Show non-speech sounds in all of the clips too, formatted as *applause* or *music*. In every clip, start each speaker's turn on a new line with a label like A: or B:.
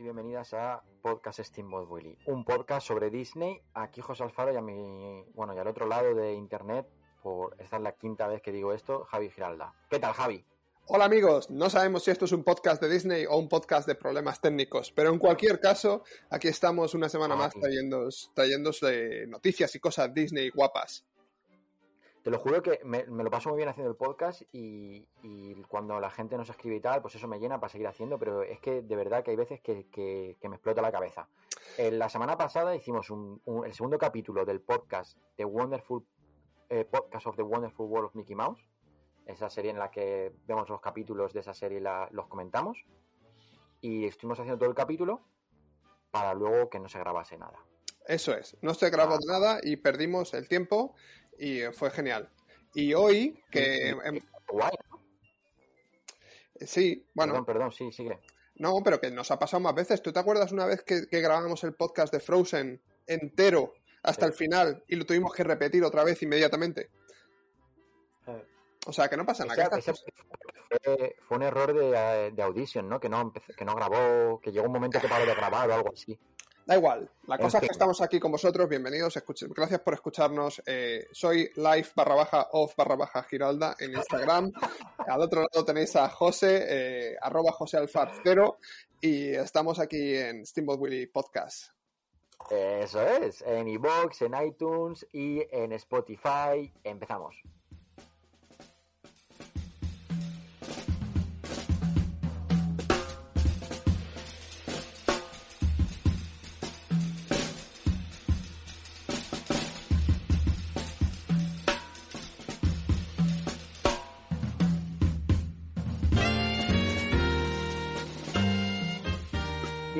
A: bienvenidas a Podcast Steamboat Willy, un podcast sobre Disney. Aquí José Alfaro y a mi, bueno, y al otro lado de internet, por esta es la quinta vez que digo esto, Javi Giralda. ¿Qué tal, Javi?
B: Hola amigos, no sabemos si esto es un podcast de Disney o un podcast de problemas técnicos, pero en cualquier caso, aquí estamos una semana más trayéndos, trayéndos noticias y cosas Disney guapas.
A: Te lo juro que me, lo paso muy bien haciendo el podcast y, cuando la gente nos escribe y tal, pues eso me llena para seguir haciendo, pero es que de verdad que hay veces que, me explota la cabeza. la semana pasada hicimos el segundo capítulo del podcast The Wonderful eh, Podcast of the Wonderful World of Mickey Mouse, esa serie en la que vemos los capítulos de esa serie y los comentamos. Y estuvimos haciendo todo el capítulo para luego que no se grabase nada.
B: Eso es, no se grabó ah. nada y perdimos el tiempo y fue genial. Y hoy que... Guay, Sí, bueno...
A: Perdón, perdón, sí, sigue.
B: No, pero que nos ha pasado más veces. ¿Tú te acuerdas una vez que, grabamos el podcast de Frozen entero hasta el final y lo tuvimos que repetir otra vez inmediatamente? Eh. O sea, que no pasa nada.
A: fue, un error de, de, audition, ¿no? Que no, que no grabó, que llegó un momento que paró de grabar o algo así.
B: Da igual, la cosa es que estamos aquí con vosotros, bienvenidos, gracias por escucharnos. Eh, soy live barra baja off barra baja Giralda en Instagram. *laughs* Al otro lado tenéis a José, eh, arroba José Alfar cero, y estamos aquí en Steamboat Willy Podcast.
A: Eso es, en iBox, en iTunes y en Spotify. Empezamos.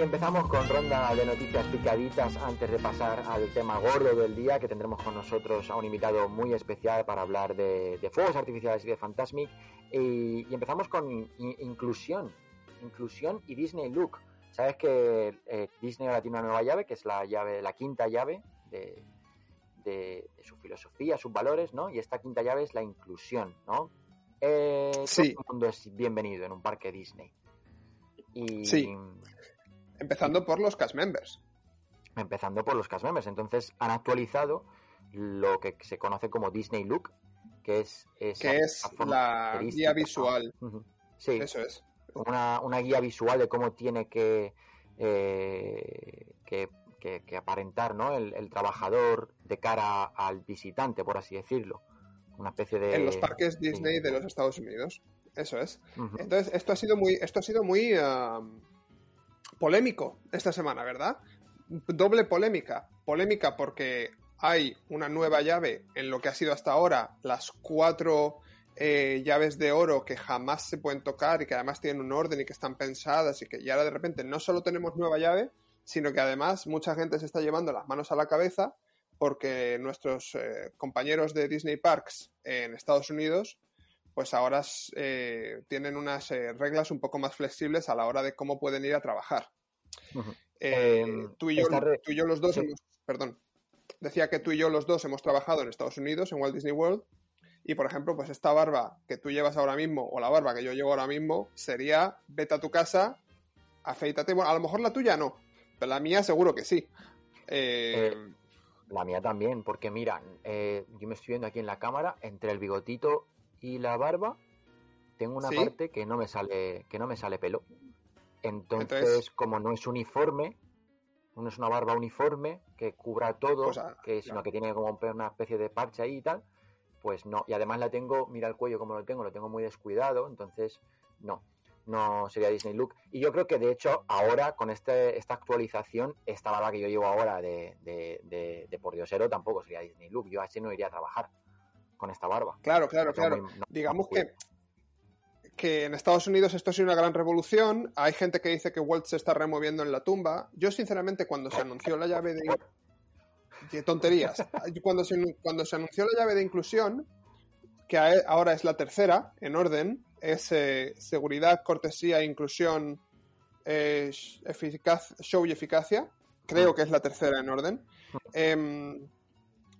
A: Empezamos con ronda de noticias picaditas antes de pasar al tema gordo del día, que tendremos con nosotros a un invitado muy especial para hablar de, fuegos artificiales y de Fantasmic. Y, empezamos con inclusión, inclusión y Disney Look. Sabes que eh, Disney ahora tiene una nueva llave, que es la llave, la quinta llave de, su filosofía, sus valores, ¿no? Y esta quinta llave es la inclusión, ¿no? Eh, sí. Todo el mundo es bienvenido en un parque Disney.
B: Y, sí. Empezando por los cast members.
A: Empezando por los cast members. Entonces han actualizado lo que se conoce como Disney Look, que es,
B: que es la guía visual.
A: Sí, eso es. Una, guía visual de cómo tiene que, eh, que, aparentar ¿no? El, trabajador de cara al visitante, por así decirlo. Una especie de.
B: En los parques Disney de los Estados Unidos. Eso es. Entonces, esto ha sido muy. Esto ha sido muy. Polémico esta semana, ¿verdad? Doble polémica. Polémica porque hay una nueva llave en lo que ha sido hasta ahora las cuatro eh, llaves de oro que jamás se pueden tocar y que además tienen un orden y que están pensadas y que ya ahora de repente no solo tenemos nueva llave, sino que además mucha gente se está llevando las manos a la cabeza porque nuestros eh, compañeros de Disney Parks en Estados Unidos pues ahora eh, tienen unas reglas un poco más flexibles a la hora de cómo pueden ir a trabajar. Eh, em, tú, y yo, los dos hemos, perdón, decía que tú y yo los dos hemos trabajado en Estados Unidos, en Walt Disney World, y por ejemplo, pues esta barba que tú llevas ahora mismo, o la barba que yo llevo ahora mismo, sería vete a tu casa, afeítate, bueno, a lo mejor la tuya no, pero la mía seguro que sí.
A: Eh, eh, la mía también, porque mira, yo me estoy viendo aquí en la cámara, entre el bigotito y la barba, tengo una parte que no me sale, que no me sale pelo. Entonces, como no es uniforme, no es una barba uniforme que cubra todo, pues, ah, que, sino que tiene como una especie de parche ahí y tal, pues no. Y además la tengo, mira el cuello como lo tengo, lo tengo muy descuidado, entonces no, no sería Disney Look. Y yo creo que de hecho ahora con este, esta actualización, esta barba que yo llevo ahora de, de, de, por diosero tampoco sería Disney Look. Yo así no iría a trabajar con esta barba.
B: Claro, claro, claro. Digamos que que en Estados Unidos esto ha sido una gran revolución. Hay gente que dice que Walt se está removiendo en la tumba. Yo, sinceramente, cuando se anunció la llave de. ¡Qué tonterías! Cuando se, cuando se anunció la llave de inclusión, que ahora es la tercera en orden, es eh, seguridad, cortesía, inclusión, eh, eficaz, show y eficacia. Creo que es la tercera en orden. Em,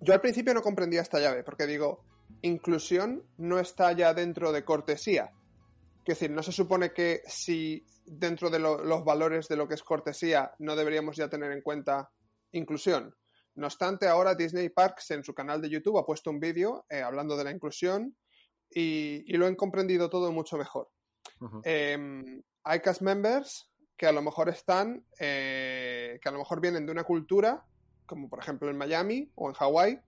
B: yo al principio no comprendía esta llave, porque digo, inclusión no está ya dentro de cortesía. Es decir, no se supone que si dentro de los valores de lo que es cortesía, no deberíamos ya tener en cuenta inclusión. No obstante, ahora Disney Parks en su canal de YouTube ha puesto un vídeo eh, hablando de la inclusión y, lo han comprendido todo mucho mejor. Em, hay cast members que a lo mejor están, eh, que a lo mejor vienen de una cultura, como por ejemplo en Miami o en Hawái,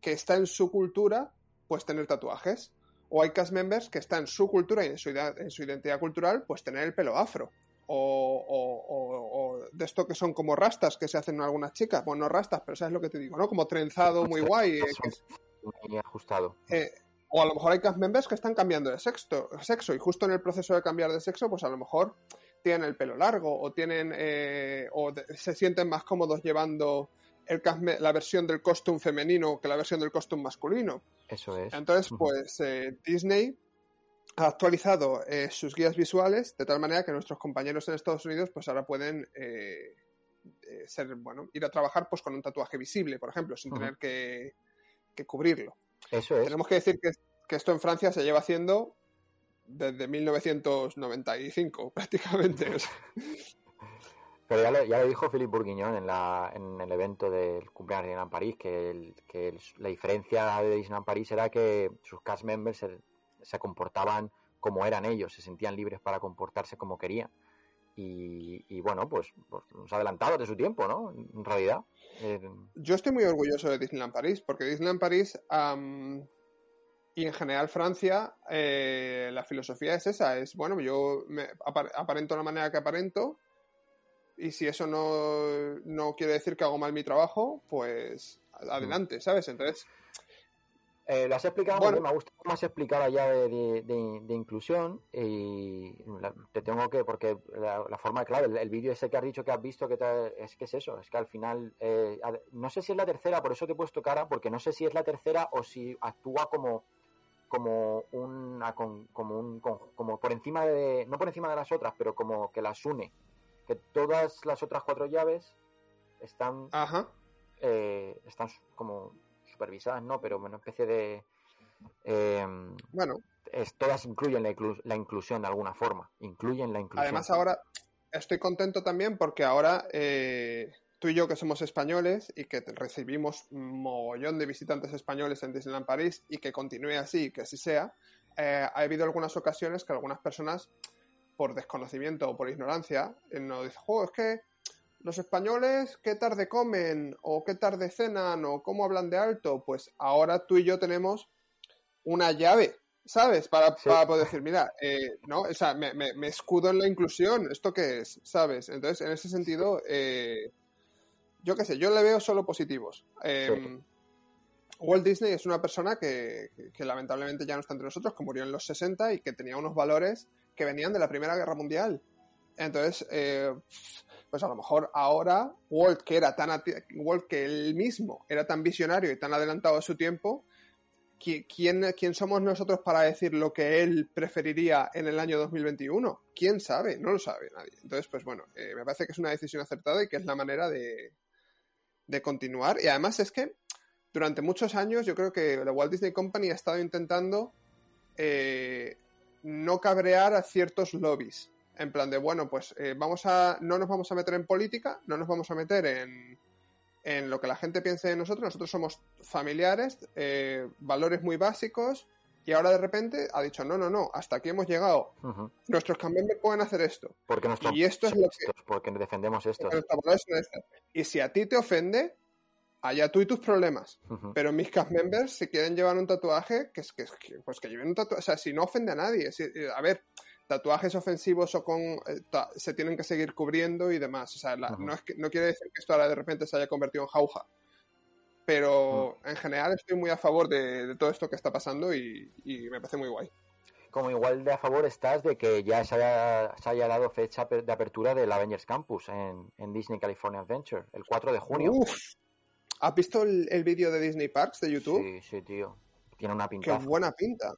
B: que está en su cultura, pues tener tatuajes. O hay cast members que está en su cultura y en su, en su identidad cultural, pues tener el pelo afro. O, de esto que son como rastas que se hacen en algunas chicas. Bueno, no rastas, pero sabes lo que te digo, ¿no? Como trenzado muy guay.
A: Eh, ajustado.
B: Eh, o a lo mejor hay cast members que están cambiando de sexo, sexo y justo en el proceso de cambiar de sexo, pues a lo mejor tienen el pelo largo o tienen eh, o se sienten más cómodos llevando el la versión del costume femenino que la versión del costume masculino.
A: Eso es.
B: Entonces, pues eh, Disney ha actualizado eh, sus guías visuales de tal manera que nuestros compañeros en Estados Unidos pues ahora pueden ser, bueno, ir a trabajar pues con un tatuaje visible, por ejemplo, sin tener que, que cubrirlo.
A: Eso es.
B: Tenemos que decir que, esto en Francia se lleva haciendo desde 1995, *laughs* prácticamente.
A: Pero ya lo, dijo Philippe Bourguignon en, la, en el evento del cumpleaños de Disneyland París, que, que la diferencia de Disneyland París era que sus cast members se, comportaban como eran ellos, se sentían libres para comportarse como querían. Y, bueno, pues, pues nos adelantado de su tiempo, ¿no? En realidad.
B: Yo estoy muy orgulloso de Disneyland París, porque Disneyland París y en general Francia, eh, la filosofía es esa, es, bueno, yo me aparento de la manera que aparento y si eso no, no quiere decir que hago mal mi trabajo, pues adelante, ¿sabes? Entonces,
A: eh, lo has explicado, me ha gustado más explicada ya de, de, inclusión y te tengo que, porque la, forma, claro, el, el vídeo ese que has dicho que has visto, que es que es eso, es que al final, eh, no sé si es la tercera, por eso te he puesto cara, porque no sé si es la tercera o si actúa como como una como un como por encima de no por encima de las otras pero como que las une que todas las otras cuatro llaves están eh, están como supervisadas, no, pero una especie de...
B: Em, bueno.
A: Es, todas incluyen la, inclusión de alguna forma, incluyen la inclusión.
B: Además ahora estoy contento también porque ahora eh, tú y yo que somos españoles y que recibimos un mogollón de visitantes españoles en Disneyland París y que continúe así, que así sea, eh, ha habido algunas ocasiones que algunas personas por desconocimiento o por ignorancia nos dicen, oh, es que los españoles qué tarde comen o qué tarde cenan o cómo hablan de alto, pues ahora tú y yo tenemos una llave, ¿sabes? Para, poder decir, mira, eh, no, o sea, me, me, escudo en la inclusión, ¿esto qué es? ¿Sabes? Entonces, en ese sentido, eh, yo qué sé, yo le veo solo positivos. Em, Walt Disney es una persona que, que, lamentablemente ya no está entre nosotros, que murió en los 60 y que tenía unos valores que venían de la Primera Guerra Mundial. Entonces, eh, pues a lo mejor ahora Walt, que era tan Walt que él mismo era tan visionario y tan adelantado a su tiempo, ¿quién, ¿quién somos nosotros para decir lo que él preferiría en el año 2021? ¿Quién sabe? No lo sabe nadie. Entonces, pues bueno, eh, me parece que es una decisión acertada y que es la manera de, de continuar. Y además es que durante muchos años yo creo que la Walt Disney Company ha estado intentando eh, no cabrear a ciertos lobbies en plan de, bueno, pues eh, vamos a, no nos vamos a meter en política, no nos vamos a meter en, en lo que la gente piense de nosotros, nosotros somos familiares, eh, valores muy básicos, y ahora de repente ha dicho, no, no, no, hasta aquí hemos llegado. Nuestros cambios pueden hacer esto.
A: Porque
B: y esto es lo que...
A: Porque defendemos esto.
B: Y si a ti te ofende, allá tú y tus problemas. Pero mis cast members, si quieren llevar un tatuaje, que es que, pues que lleven un tatuaje. O sea, si no ofende a nadie. Eh, a ver, tatuajes ofensivos o con eh, se tienen que seguir cubriendo y demás. O sea, no, es que, no quiere decir que esto ahora de repente se haya convertido en jauja. Pero en general estoy muy a favor de, todo esto que está pasando y, me parece muy guay.
A: Como igual de a favor estás de que ya se haya, dado fecha de apertura del Avengers Campus en, Disney California Adventure, el 4 de junio.
B: ¿Has visto el, vídeo de Disney Parks de YouTube?
A: Sí, sí, tío. Tiene una pinta.
B: Qué buena pinta.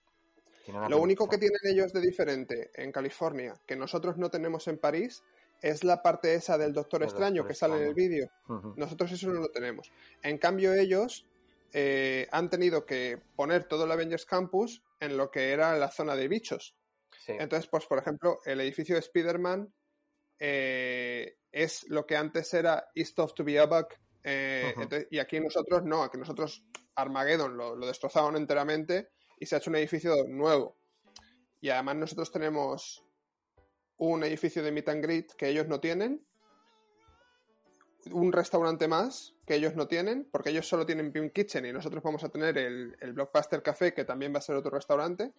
B: Lo único que tienen ellos de diferente en California, que nosotros no tenemos en París, es la parte esa del Doctor Extraño que sale en el vídeo. Nosotros eso no lo tenemos. En cambio, ellos eh, han tenido que poner todo el Avengers Campus en lo que era la zona de bichos. Entonces, pues por ejemplo, el edificio de Spider-Man eh, es lo que antes era East of to be a Bug. Eh, y aquí nosotros no, aquí nosotros Armageddon lo, lo, destrozaron enteramente y se ha hecho un edificio nuevo. Y además nosotros tenemos un edificio de meet and greet que ellos no tienen, un restaurante más que ellos no tienen, porque ellos solo tienen Pim Kitchen y nosotros vamos a tener el, el Blockbuster Café, que también va a ser otro restaurante,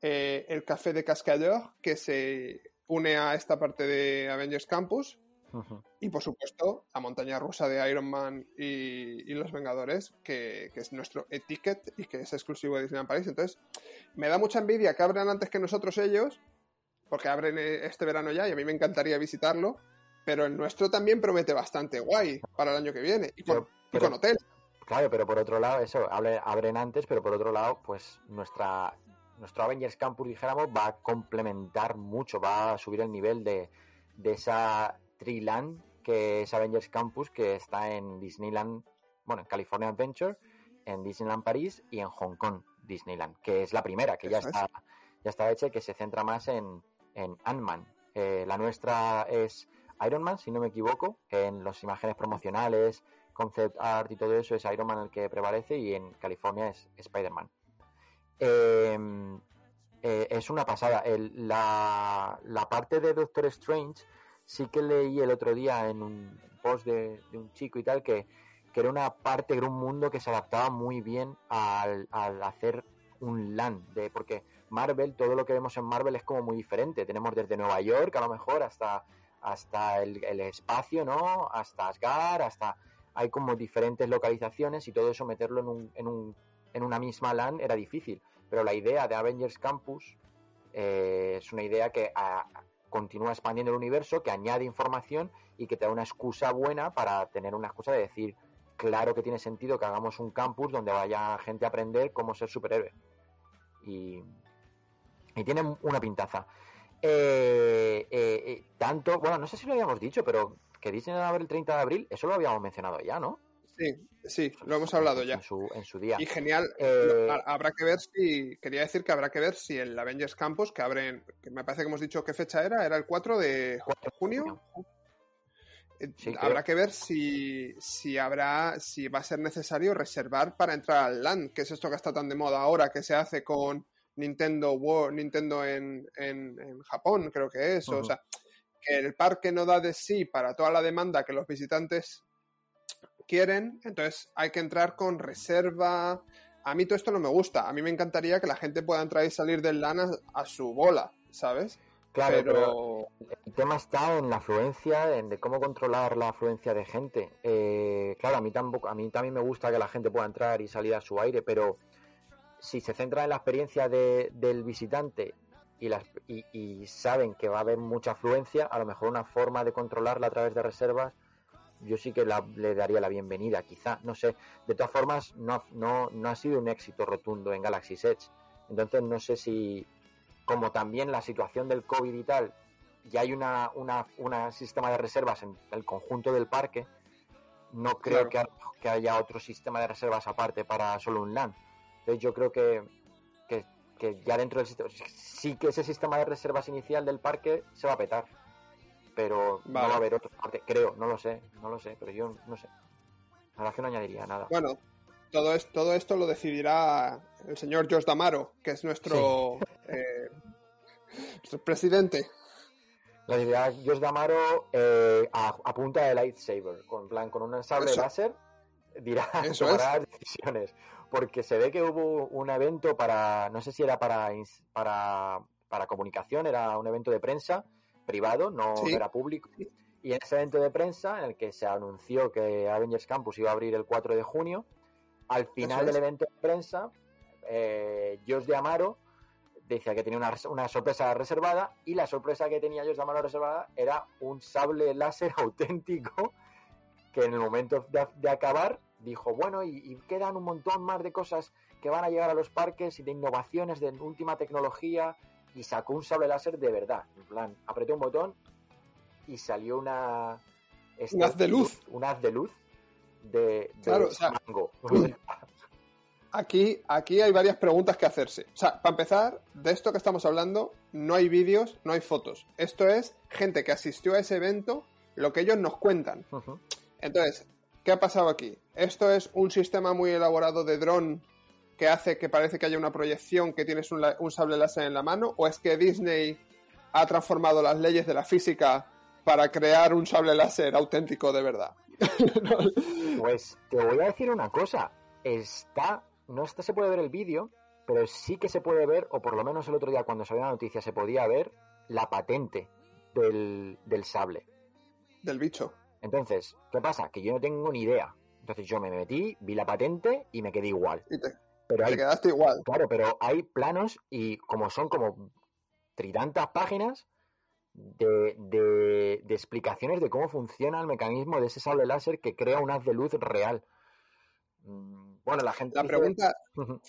B: eh, el Café de Cascadeur, que se une a esta parte de Avengers Campus, y por supuesto la montaña rusa de Iron Man y, Los Vengadores, que, es nuestro etiquet y que es exclusivo de Disneyland Paris. Entonces, me da mucha envidia que abran antes que nosotros ellos, porque abren eh, este verano ya y a mí me encantaría visitarlo, pero el nuestro también promete bastante guay para el año que viene y con, hotel.
A: Claro, pero por otro lado, eso, abren antes, pero por otro lado, pues nuestra nuestro Avengers Campus, dijéramos, va a complementar mucho, va a subir el nivel de, de esa Triland, que es Avengers Campus, que está en Disneyland, bueno, en California Adventure, en Disneyland París y en Hong Kong Disneyland, que es la primera, que ya está, ya está hecha y que se centra más en, en Ant-Man. Eh, la nuestra es Iron Man, si no me equivoco, en las imágenes promocionales, concept art y todo eso es Iron Man el que prevalece y en California es Spider-Man. Em, eh, es una pasada. la, la, parte de Doctor Strange sí que leí el otro día en un post de, un chico y tal que, que, era una parte, era un mundo que se adaptaba muy bien al, hacer un land, de, porque Marvel, todo lo que vemos en Marvel es como muy diferente. Tenemos desde Nueva York a lo mejor hasta, hasta el, espacio, ¿no? Hasta Asgard, hasta... Hay como diferentes localizaciones y todo eso meterlo en, un, en, un, en una misma LAN era difícil. Pero la idea de Avengers Campus eh, es una idea que continúa expandiendo el universo, que añade información y que te da una excusa buena para tener una excusa de decir, claro que tiene sentido que hagamos un campus donde vaya gente a aprender cómo ser superhéroe. Y, y tiene una pintaza. Eh, eh, eh, tanto, bueno, no sé si lo habíamos dicho, pero que dicen a el 30 de abril, eso lo habíamos mencionado ya, ¿no?
B: Sí, sí, lo hemos hablado ya.
A: En su, en su día.
B: Y genial. Eh, habrá que ver si. Quería decir que habrá que ver si el Avengers Campus, que abren. Que me parece que hemos dicho qué fecha era. ¿Era el 4 de junio? Eh, habrá que ver si, si habrá. Si va a ser necesario reservar para entrar al LAN, que es esto que está tan de moda ahora, que se hace con Nintendo World, Nintendo en, en, Japón, creo que es. O sea, que el parque no da de sí para toda la demanda que los visitantes quieren, entonces hay que entrar con reserva. A mí todo esto no me gusta. A mí me encantaría que la gente pueda entrar y salir del LAN a, su bola, ¿sabes?
A: Claro, pero... el tema está en la afluencia, en de cómo controlar la afluencia de gente. Eh, claro, a mí tampoco, a mí también me gusta que la gente pueda entrar y salir a su aire, pero si se centra en la experiencia del visitante y, las, y saben que va a haber mucha afluencia, a lo mejor una forma de controlarla a través de reservas yo sí que le daría la bienvenida, quizá, no sé. De todas formas, no, no, no ha sido un éxito rotundo en Galaxy Edge. Entonces, no sé si, como también la situación del COVID y tal, ya hay una, una, sistema de reservas en el conjunto del parque, no creo que, que, haya otro sistema de reservas aparte para solo un LAN. Entonces, yo creo que, que, que ya dentro del sistema, sí que ese sistema de reservas inicial del parque se va a petar pero no va a haber otra parte, creo, no lo sé, no lo sé, pero yo no sé. La verdad que no añadiría nada.
B: Bueno, todo, es, todo esto lo decidirá el señor George Damaro, que es nuestro, eh, nuestro presidente.
A: La idea George Damaro eh, a, punta de lightsaber, con plan con un sable láser, dirá, *laughs* tomará decisiones. Porque se ve que hubo un evento para, no sé si era para, para, para comunicación, era un evento de prensa, privado, no era público. Y en ese evento de prensa, en el que se anunció que Avengers Campus iba a abrir el 4 de junio, al final del evento de prensa, eh, Josh de Amaro decía que tenía una, sorpresa reservada y la sorpresa que tenía Josh de Amaro reservada era un sable láser *laughs* auténtico que en el momento de, acabar dijo, bueno, y, y, quedan un montón más de cosas que van a llegar a los parques y de innovaciones de última tecnología y sacó un sable láser de verdad. En plan, apretó un botón y salió una.
B: un haz de luz.
A: Un haz de luz de,
B: claro, mango. Aquí, aquí hay varias preguntas que hacerse. O sea, para empezar, de esto que estamos hablando, no hay vídeos, no hay fotos. Esto es gente que asistió a ese evento, lo que ellos nos cuentan. Entonces, ¿qué ha pasado aquí? Esto es un sistema muy elaborado de dron que hace que parece que haya una proyección que tienes un, un sable láser en la mano, o es que Disney ha transformado las leyes de la física para crear un sable láser auténtico de verdad. *laughs*
A: pues te voy a decir una cosa. Está no se puede ver el vídeo, pero sí que se puede ver, o por lo menos el otro día cuando salió la noticia se podía ver la patente del, sable.
B: Del bicho.
A: Entonces, ¿qué pasa? Que yo no tengo ni idea. Entonces yo me metí, vi la patente y me quedé igual.
B: Y te, pero quedaste igual.
A: Claro, pero hay planos y como son como tritantas páginas de, de, de, explicaciones de cómo funciona el mecanismo de ese sable láser que crea un haz de luz real.
B: Mm, bueno, la gente. La pregunta, *laughs*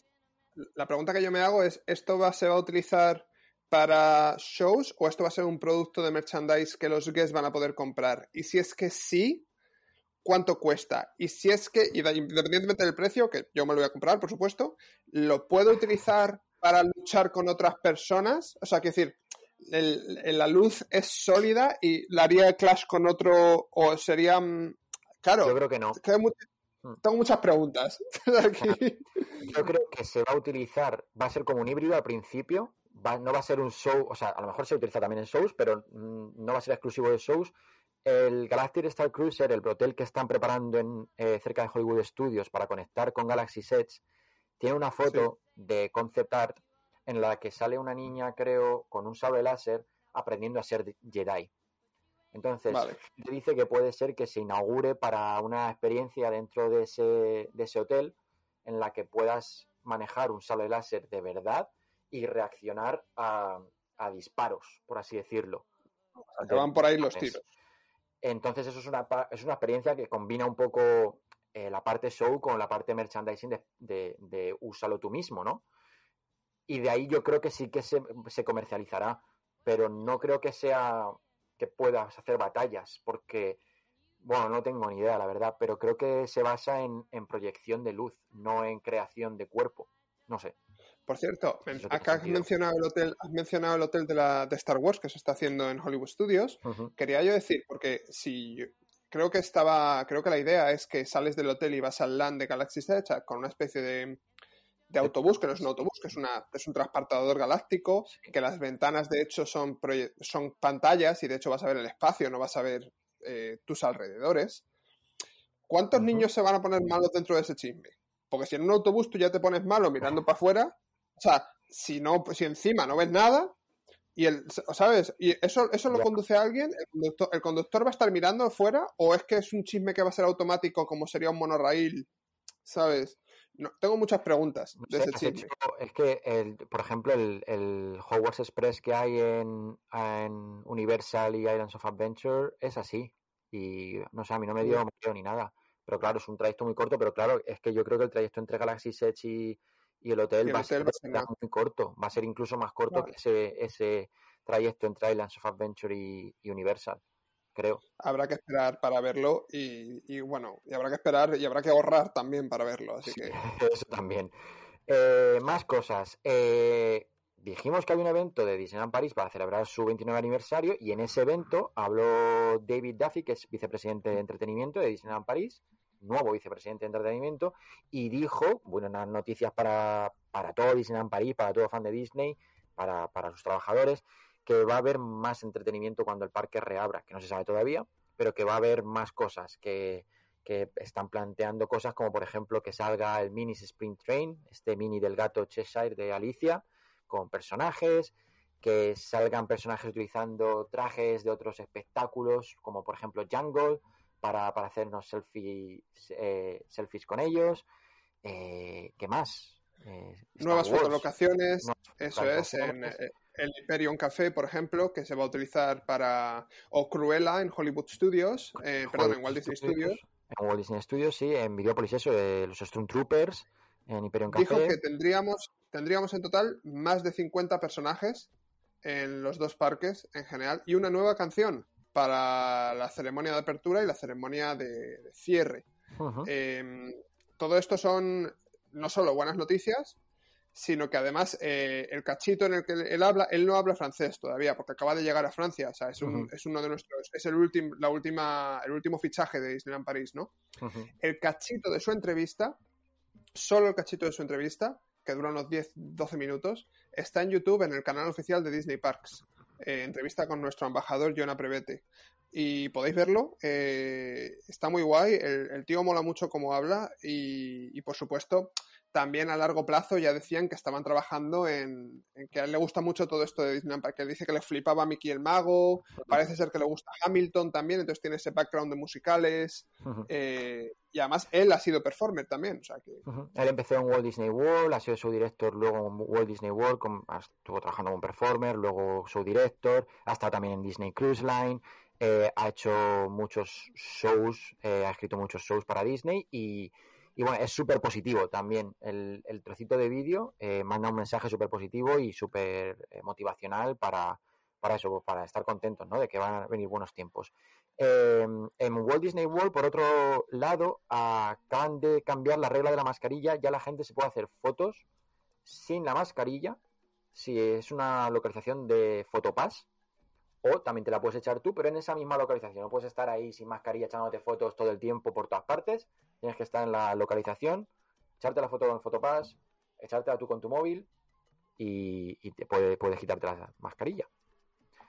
B: la pregunta que yo me hago es: ¿esto va, se va a utilizar para shows o esto va a ser un producto de merchandise que los guests van a poder comprar? Y si es que sí, ¿cuánto cuesta? Y si es que, independientemente del precio, que yo me lo voy a comprar, por supuesto, ¿lo puedo utilizar para luchar con otras personas? O sea, quiero decir, la luz es sólida y la haría clash con otro o sería... Mm, claro.
A: Yo creo que no.
B: Tengo muchas preguntas. *laughs*
A: Yo creo que se va a utilizar, va a ser como un híbrido al principio, no va a ser un show, o sea, a lo mejor se utiliza también en shows, pero mm, no va a ser exclusivo de shows. El Galactic Star Cruiser, el hotel que están preparando en, eh, cerca de Hollywood Studios para conectar con Galaxy Sets, tiene una foto de concept art en la que sale una niña, creo, con un sable láser aprendiendo a ser Jedi. Entonces, te dice que puede ser que se inaugure para una experiencia dentro de ese, de ese hotel en la que puedas manejar un sable láser de verdad y reaccionar a, disparos, por así decirlo.
B: O van por ahí los tiros.
A: Entonces, eso es una, es una experiencia que combina un poco eh, la parte show con la parte merchandising de, de, úsalo tú mismo, ¿no? Y de ahí yo creo que sí que se, se comercializará, pero no creo que sea que puedas hacer batallas, porque, bueno, no tengo ni idea, la verdad, pero creo que se basa en, proyección de luz, no en creación de cuerpo. No sé.
B: Por cierto, acá has mencionado el hotel, has mencionado el hotel de, la, de Star Wars que se está haciendo en Hollywood Studios. Quería yo decir, porque si creo que estaba, creo que la idea es que sales del hotel y vas al land de Galaxy Edge con una especie de, de autobús, que no es un autobús, que es, una, es un transportador galáctico, que las ventanas de hecho son, son pantallas y de hecho vas a ver el espacio, no vas a ver eh, tus alrededores. ¿Cuántos niños se van a poner malos dentro de ese chisme? Porque si en un autobús tú ya te pones malo mirando para afuera, o sea, si no, si encima no ves nada, y el, ¿sabes? ¿Y eso, eso lo conduce a alguien? ¿El conductor, ¿El conductor va a estar mirando afuera? ¿O es que es un chisme que va a ser automático como sería un monorail? ¿Sabes? No, tengo muchas preguntas de ese chisme.
A: es que, el, por ejemplo, el, el, Hogwarts Express que hay en, Universal y Islands of Adventure es así. Y no sé, a mí no me dio, ni nada. Pero claro, es un trayecto muy corto, pero claro, es que yo creo que el trayecto entre Galaxy Edge y, el hotel, va, a ser muy corto. Va a ser incluso más corto que ese, ese trayecto entre Islands of Adventure y Universal creo.
B: Habrá que esperar para verlo y, bueno, y habrá que esperar y habrá que ahorrar también para verlo, así que... *laughs*
A: Eso también. Eh, más cosas. Eh, dijimos que hay un evento de Disneyland París para celebrar su 29 aniversario y en ese evento habló David Duffy, que es vicepresidente de entretenimiento de Disneyland París, nuevo vicepresidente de entretenimiento, y dijo, bueno, unas noticias para, para todo Disneyland París, para todo fan de Disney, para, para sus trabajadores, que va a haber más entretenimiento cuando el parque reabra, que no se sabe todavía, pero que va a haber más cosas, que, están planteando cosas como por ejemplo que salga el Mini Spring Train, este mini del gato Cheshire de Alicia, con personajes, que salgan personajes utilizando trajes de otros espectáculos, como por ejemplo Jungle, para, para hacernos selfies, eh, selfies con ellos. Eh, ¿Qué más?
B: Eh, Nuevas fotolocaciones, eso es, en, el Hyperion Café, por ejemplo, que se va a utilizar para. O Cruella en Hollywood Studios, eh, perdón, en Walt Disney Studios.
A: En Walt Disney Studios, sí, en Videopolis eso, de los Stormtroopers, en Hyperion Café.
B: Dijo que tendríamos, tendríamos en total más de 50 personajes en los dos parques en general y una nueva canción para la ceremonia de apertura y la ceremonia de, cierre. Em, todo esto son no solo buenas noticias, sino que además eh, el cachito en el que él habla, él no habla francés todavía, porque acaba de llegar a Francia, o sea, es, un, es uno de nuestros, es el, último la última, el último fichaje de Disneyland París, ¿no? El cachito de su entrevista, solo el cachito de su entrevista, que dura unos 10, 12 minutos, está en YouTube en el canal oficial de Disney Parks. Eh, entrevista con nuestro embajador Jonah Prevete. Y podéis verlo, eh, está muy guay, el, tío mola mucho cómo habla y, y por supuesto también a largo plazo ya decían que estaban trabajando en, que a él le gusta mucho todo esto de Disneyland que dice que le flipaba a Mickey el Mago, parece ser que le gusta Hamilton también, entonces tiene ese background de musicales, eh, y además él ha sido performer también, o sea que...
A: Él empezó en Walt Disney World, ha sido su director luego en Walt Disney World, estuvo trabajando como performer, luego su director, ha estado también en Disney Cruise Line, eh, ha hecho muchos shows, eh, ha escrito muchos shows para Disney y bueno, es súper positivo también. El, trocito de vídeo eh, manda un mensaje súper positivo y súper motivacional para, para eso, para estar contentos, ¿no? De que van a venir buenos tiempos. Em, en Walt Disney World, por otro lado, acaban de cambiar la regla de la mascarilla. Ya la gente se puede hacer fotos sin la mascarilla si es una localización de Fotopass o también te la puedes echar tú, pero en esa misma localización. No puedes estar ahí sin mascarilla echándote fotos todo el tiempo por todas partes. Tienes que estar en la localización, echarte la foto con Fotopass, echártela tú con tu móvil y, te puedes quitarte la mascarilla.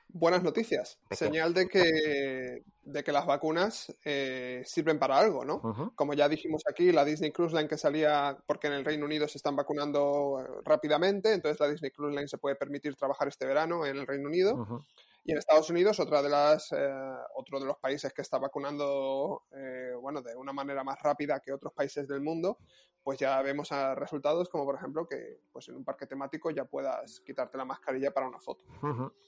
B: Buenas noticias. Señal de que, de que las vacunas eh, sirven para algo, ¿no? Como ya dijimos aquí, la Disney Cruise Line que salía porque en el Reino Unido se están vacunando eh, rápidamente, entonces la Disney Cruise Line se puede permitir trabajar este verano en el Reino Unido. Y en Estados Unidos, otra de las, eh, otro de los países que está vacunando eh, bueno, de una manera más rápida que otros países del mundo, pues ya vemos resultados como, por ejemplo, que pues en un parque temático ya puedas quitarte la mascarilla para una foto.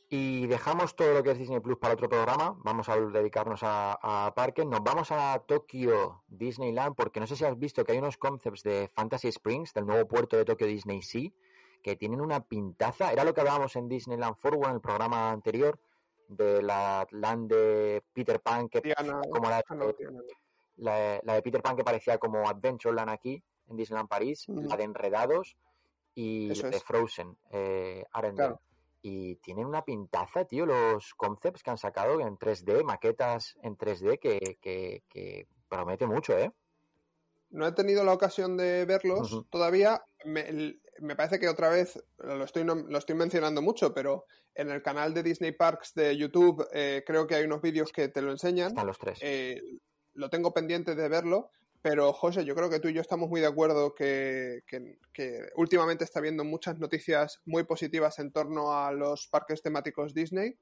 A: Y dejamos todo lo que es Disney Plus para otro programa. Vamos a dedicarnos a, a parques. Nos vamos a Tokio Disneyland, porque no sé si has visto que hay unos concepts de Fantasy Springs, del nuevo puerto de Tokio Disney Sea, que tienen una pintaza. Era lo que hablábamos en Disneyland Forward en el programa anterior de la land de Peter Pan, que como la, la, de Peter Pan que parecía como Adventureland aquí en Disneyland París, la de Enredados y de Frozen, eh, Y tienen una pintaza, tío, los concepts que han sacado en 3D, maquetas en 3D, que, que, promete mucho, ¿eh?
B: No he tenido la ocasión de verlos todavía. Me, me parece que otra vez, lo estoy, lo estoy mencionando mucho, pero en el canal de Disney Parks de YouTube eh, creo que hay unos vídeos que te lo enseñan.
A: Están los tres.
B: Eh, lo tengo pendiente de verlo, pero José, yo creo que tú y yo estamos muy de acuerdo que, últimamente está habiendo muchas noticias muy positivas en torno a los parques temáticos Disney.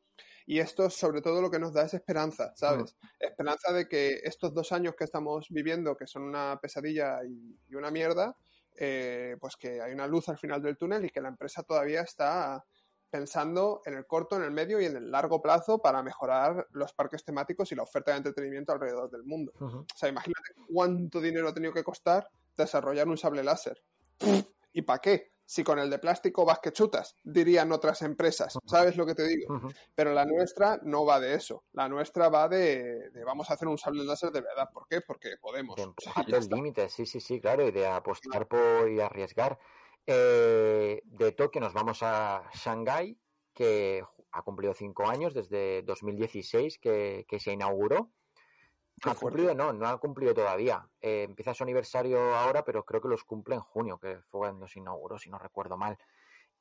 B: Y esto sobre todo lo que nos da es esperanza, ¿sabes? Esperanza de que estos dos años que estamos viviendo, que son una pesadilla y una mierda, eh, pues que hay una luz al final del túnel y que la empresa todavía está pensando en el corto, en el medio y en el largo plazo para mejorar los parques temáticos y la oferta de entretenimiento alrededor del mundo. O sea, imagínate cuánto dinero ha tenido que costar desarrollar un sable láser. ¿Y para qué? Si con el de plástico vas que chutas, dirían otras empresas. ¿Sabes lo que te digo? Pero la nuestra no va de eso. La nuestra va de, vamos a hacer un sable láser de verdad. ¿Por qué? Porque podemos.
A: De los límites, sí, sí, sí, claro, y de apostar por y arriesgar. Eh, de Tokio nos vamos a Shanghái, que ha cumplido cinco años desde 2016 que, que se inauguró. No ha cumplido, no, no ha cumplido todavía. Eh, empieza su aniversario ahora, pero creo que los cumple en junio, que fue cuando se inauguró, si no recuerdo mal.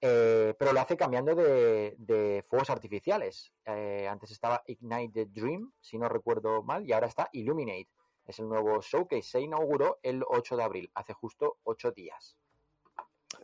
A: Eh, pero lo hace cambiando de, fuegos artificiales. Eh, antes estaba Ignite the Dream, si no recuerdo mal, y ahora está Illuminate. Es el nuevo show que se inauguró el 8 de abril, hace justo 8 días.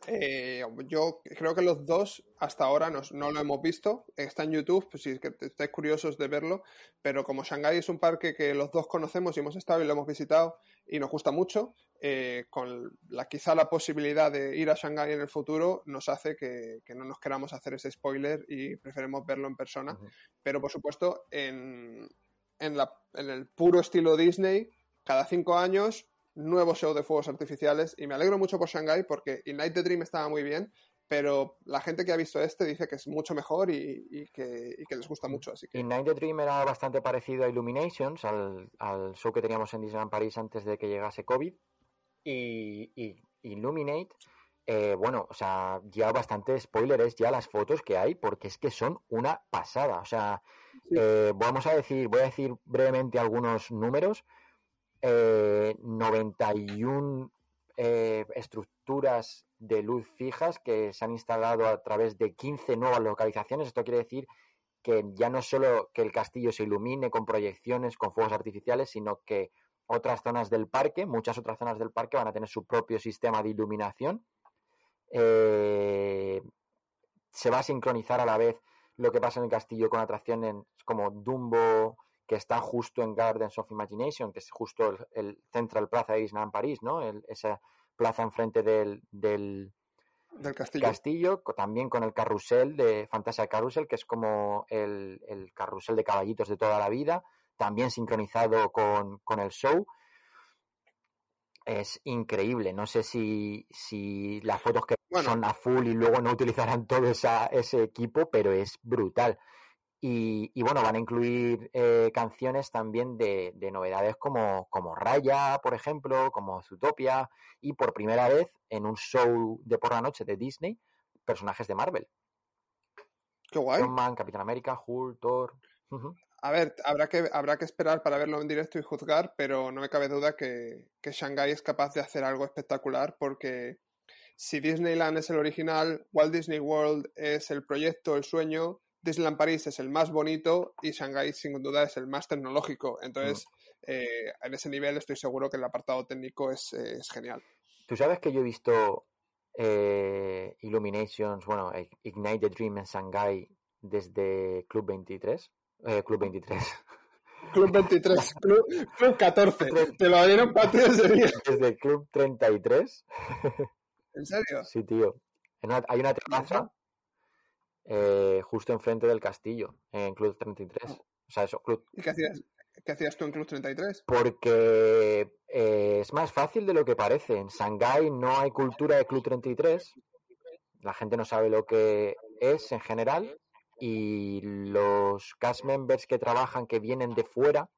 B: Eh, yo creo que los dos hasta ahora no lo hemos visto. Está en YouTube, pues si estáis curiosos de verlo. Pero como Shanghai es un parque que los dos conocemos y hemos estado y lo hemos visitado y nos gusta mucho, eh, con la, quizá la posibilidad de ir a Shanghai en el futuro nos hace que, no nos queramos hacer ese spoiler y preferemos verlo en persona. Pero por supuesto, en, en, la, en el puro estilo Disney, cada cinco años nuevo show de fuegos artificiales y me alegro mucho por Shanghai porque Ignite the Dream estaba muy bien, pero la gente que ha visto este dice que es mucho mejor y, que, les gusta mucho. Así que...
A: Ignite the Dream era bastante parecido a Illuminations, al, show que teníamos en Disneyland París antes de que llegase COVID. Y, Illuminate, eh, bueno, o sea, ya bastante spoilers ya las fotos que hay, porque es que son una pasada. O sea, eh, vamos a decir, voy a decir brevemente algunos números. 91 estructuras de luz fijas que se han instalado a través de 15 nuevas localizaciones. Esto quiere decir que ya no solo que el castillo se ilumine con proyecciones, con fuegos artificiales, sino que otras zonas del parque, muchas otras zonas del parque van a tener su propio sistema de iluminación. Eh, se va a sincronizar a la vez lo que pasa en el castillo con atracciones como Dumbo, que está justo en Gardens of Imagination, que es justo el, Central Plaza de Disneyland París, ¿no? esa plaza enfrente del, del,
B: del castillo.
A: castillo. también con el carrusel de Fantasia Carrusel, que es como el, carrusel de caballitos de toda la vida, también sincronizado con, el show. Es increíble. No sé si, si las fotos que son a full y luego no utilizarán todo esa, ese equipo, pero es brutal. Y, bueno, van a incluir eh, canciones también de, novedades como, como Raya, por ejemplo, como Zootopia, y por primera vez en un show de por la noche de Disney, personajes de Marvel.
B: Qué guay.
A: Man, Capitán América, Hulk, Thor.
B: A ver, habrá que, habrá que esperar para verlo en directo y juzgar, pero no me cabe duda que, que Shanghai es capaz de hacer algo espectacular porque si Disneyland es el original, Walt Disney World es el proyecto, el sueño, Disneyland París es el más bonito y Shanghai sin duda es el más tecnológico. Entonces, eh, en ese nivel estoy seguro que el apartado técnico es, eh, genial.
A: Tú sabes que yo he visto eh, Illuminations, bueno, Ignite the Dream en Shanghai desde Club 23. Club 23. *laughs*
B: Club 23, *laughs* Club, 14. Te lo dieron para ti
A: Desde Club 33.
B: ¿En serio?
A: Sí, tío. Hay una terraza eh, justo enfrente del castillo, en Club 33. O sea, eso, Club...
B: ¿Y qué hacías, qué hacías tú en Club 33?
A: Porque eh, es más fácil de lo que parece. En Shanghái no hay cultura de Club 33. La gente no sabe lo que es en general. Y los cast members que trabajan, que vienen de fuera,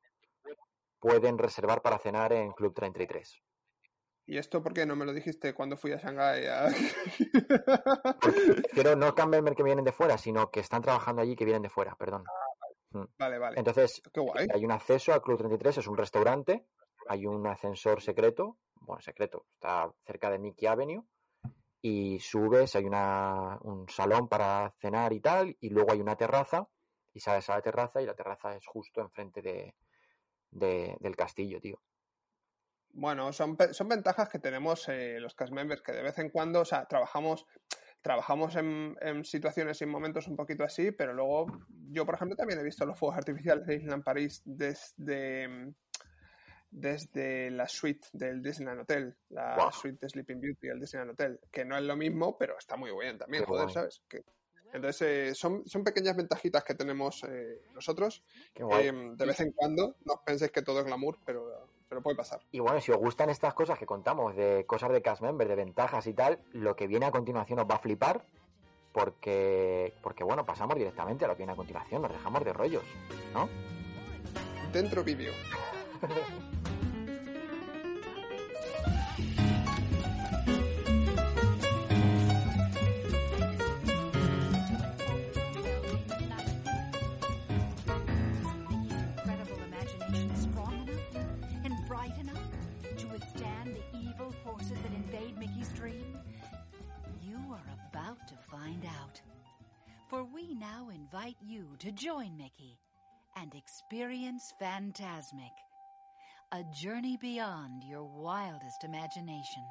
A: pueden reservar para cenar en Club 33.
B: ¿Y esto por qué no me lo dijiste cuando fui a Shanghái? *laughs* A...
A: Pero no Campbell que vienen de fuera, sino que están trabajando allí que vienen de fuera, perdón.
B: Ah, mm. vale, vale.
A: Entonces, hay un acceso al Club 33, es un restaurante, hay un ascensor secreto, bueno, secreto, está cerca de Mickey Avenue, y subes, hay una, un salón para cenar y tal, y luego hay una terraza, y sales a la terraza, y la terraza es justo enfrente de, del castillo, tío.
B: Bueno, son, son ventajas que tenemos eh, los cast members, que de vez en cuando, o sea, trabajamos, trabajamos en, situaciones y en momentos un poquito así, pero luego yo, por ejemplo, también he visto los fuegos artificiales de Disneyland París desde, desde la suite del Disneyland Hotel, la suite de Sleeping Beauty del Disneyland Hotel, que no es lo mismo, pero está muy bien también, joder, ¿sabes? Que, entonces, eh, son, son pequeñas ventajitas que tenemos eh, nosotros. de vez en cuando, no penséis que todo es glamour, pero pero puede pasar.
A: Y bueno, si os gustan estas cosas que contamos, de cosas de cast member, de ventajas y tal, lo que viene a continuación os va a flipar, porque, porque bueno, pasamos directamente a lo que viene a continuación, nos dejamos de rollos, ¿no?
B: Dentro vídeo. *laughs*
C: For we now invite you to join Mickey and experience Phantasmic, a journey beyond your wildest imagination.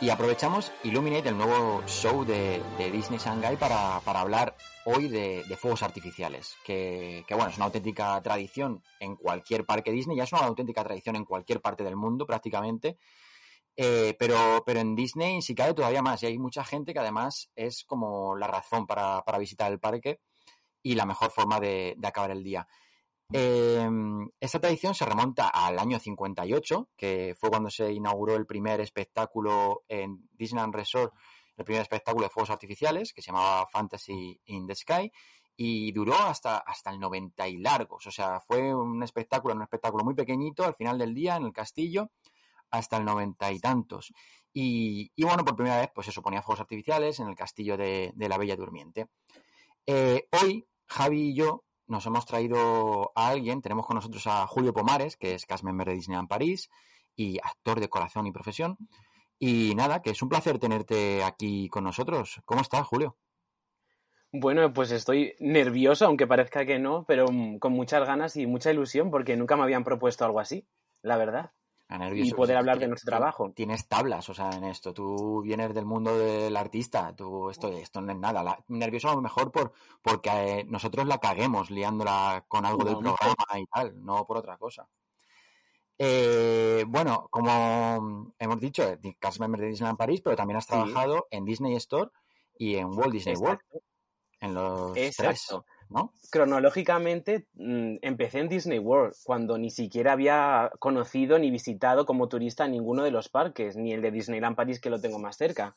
A: Y aprovechamos Illuminate, el nuevo show de, Disney Shanghai, para, para hablar hoy de, fuegos artificiales, que, que, bueno, es una auténtica tradición en cualquier parque Disney, ya es una auténtica tradición en cualquier parte del mundo prácticamente, eh, pero, pero en Disney sí cae todavía más y hay mucha gente que además es como la razón para, para visitar el parque y la mejor forma de acabar el día. Eh, esta tradición se remonta al año 58, que fue cuando se inauguró el primer espectáculo en Disneyland Resort, el primer espectáculo de fuegos artificiales, que se llamaba Fantasy in the Sky, y duró hasta, hasta el 90 y largos. O sea, fue un espectáculo, un espectáculo muy pequeñito al final del día en el castillo, hasta el 90 y tantos. Y, bueno, por primera vez, pues se suponía fuegos artificiales en el castillo de, la Bella Durmiente. Eh, hoy, Javi y yo nos hemos traído a alguien, tenemos con nosotros a Julio Pomares, que es cast member de Disneyland París y actor de corazón y profesión. Y nada, que es un placer tenerte aquí con nosotros. ¿Cómo estás, Julio?
D: Bueno, pues estoy nervioso, aunque parezca que no, pero con muchas ganas y mucha ilusión porque nunca me habían propuesto algo así, la verdad y poder hablar de nuestro trabajo.
A: Tienes tablas, o sea, en esto. Tú vienes del mundo del artista, tú esto, esto no es nada. nervioso a lo mejor por porque eh, nosotros la caguemos liándola con algo del programa y tal, no por otra cosa. Eh, bueno, como hemos dicho, cast member de Disneyland París, pero también has trabajado en Disney Store y en Walt Disney World. En los Exacto.
D: Cronológicamente mm, empecé en Disney World, cuando ni siquiera había conocido ni visitado como turista ninguno de los parques, ni el de Disneyland París que lo tengo más cerca.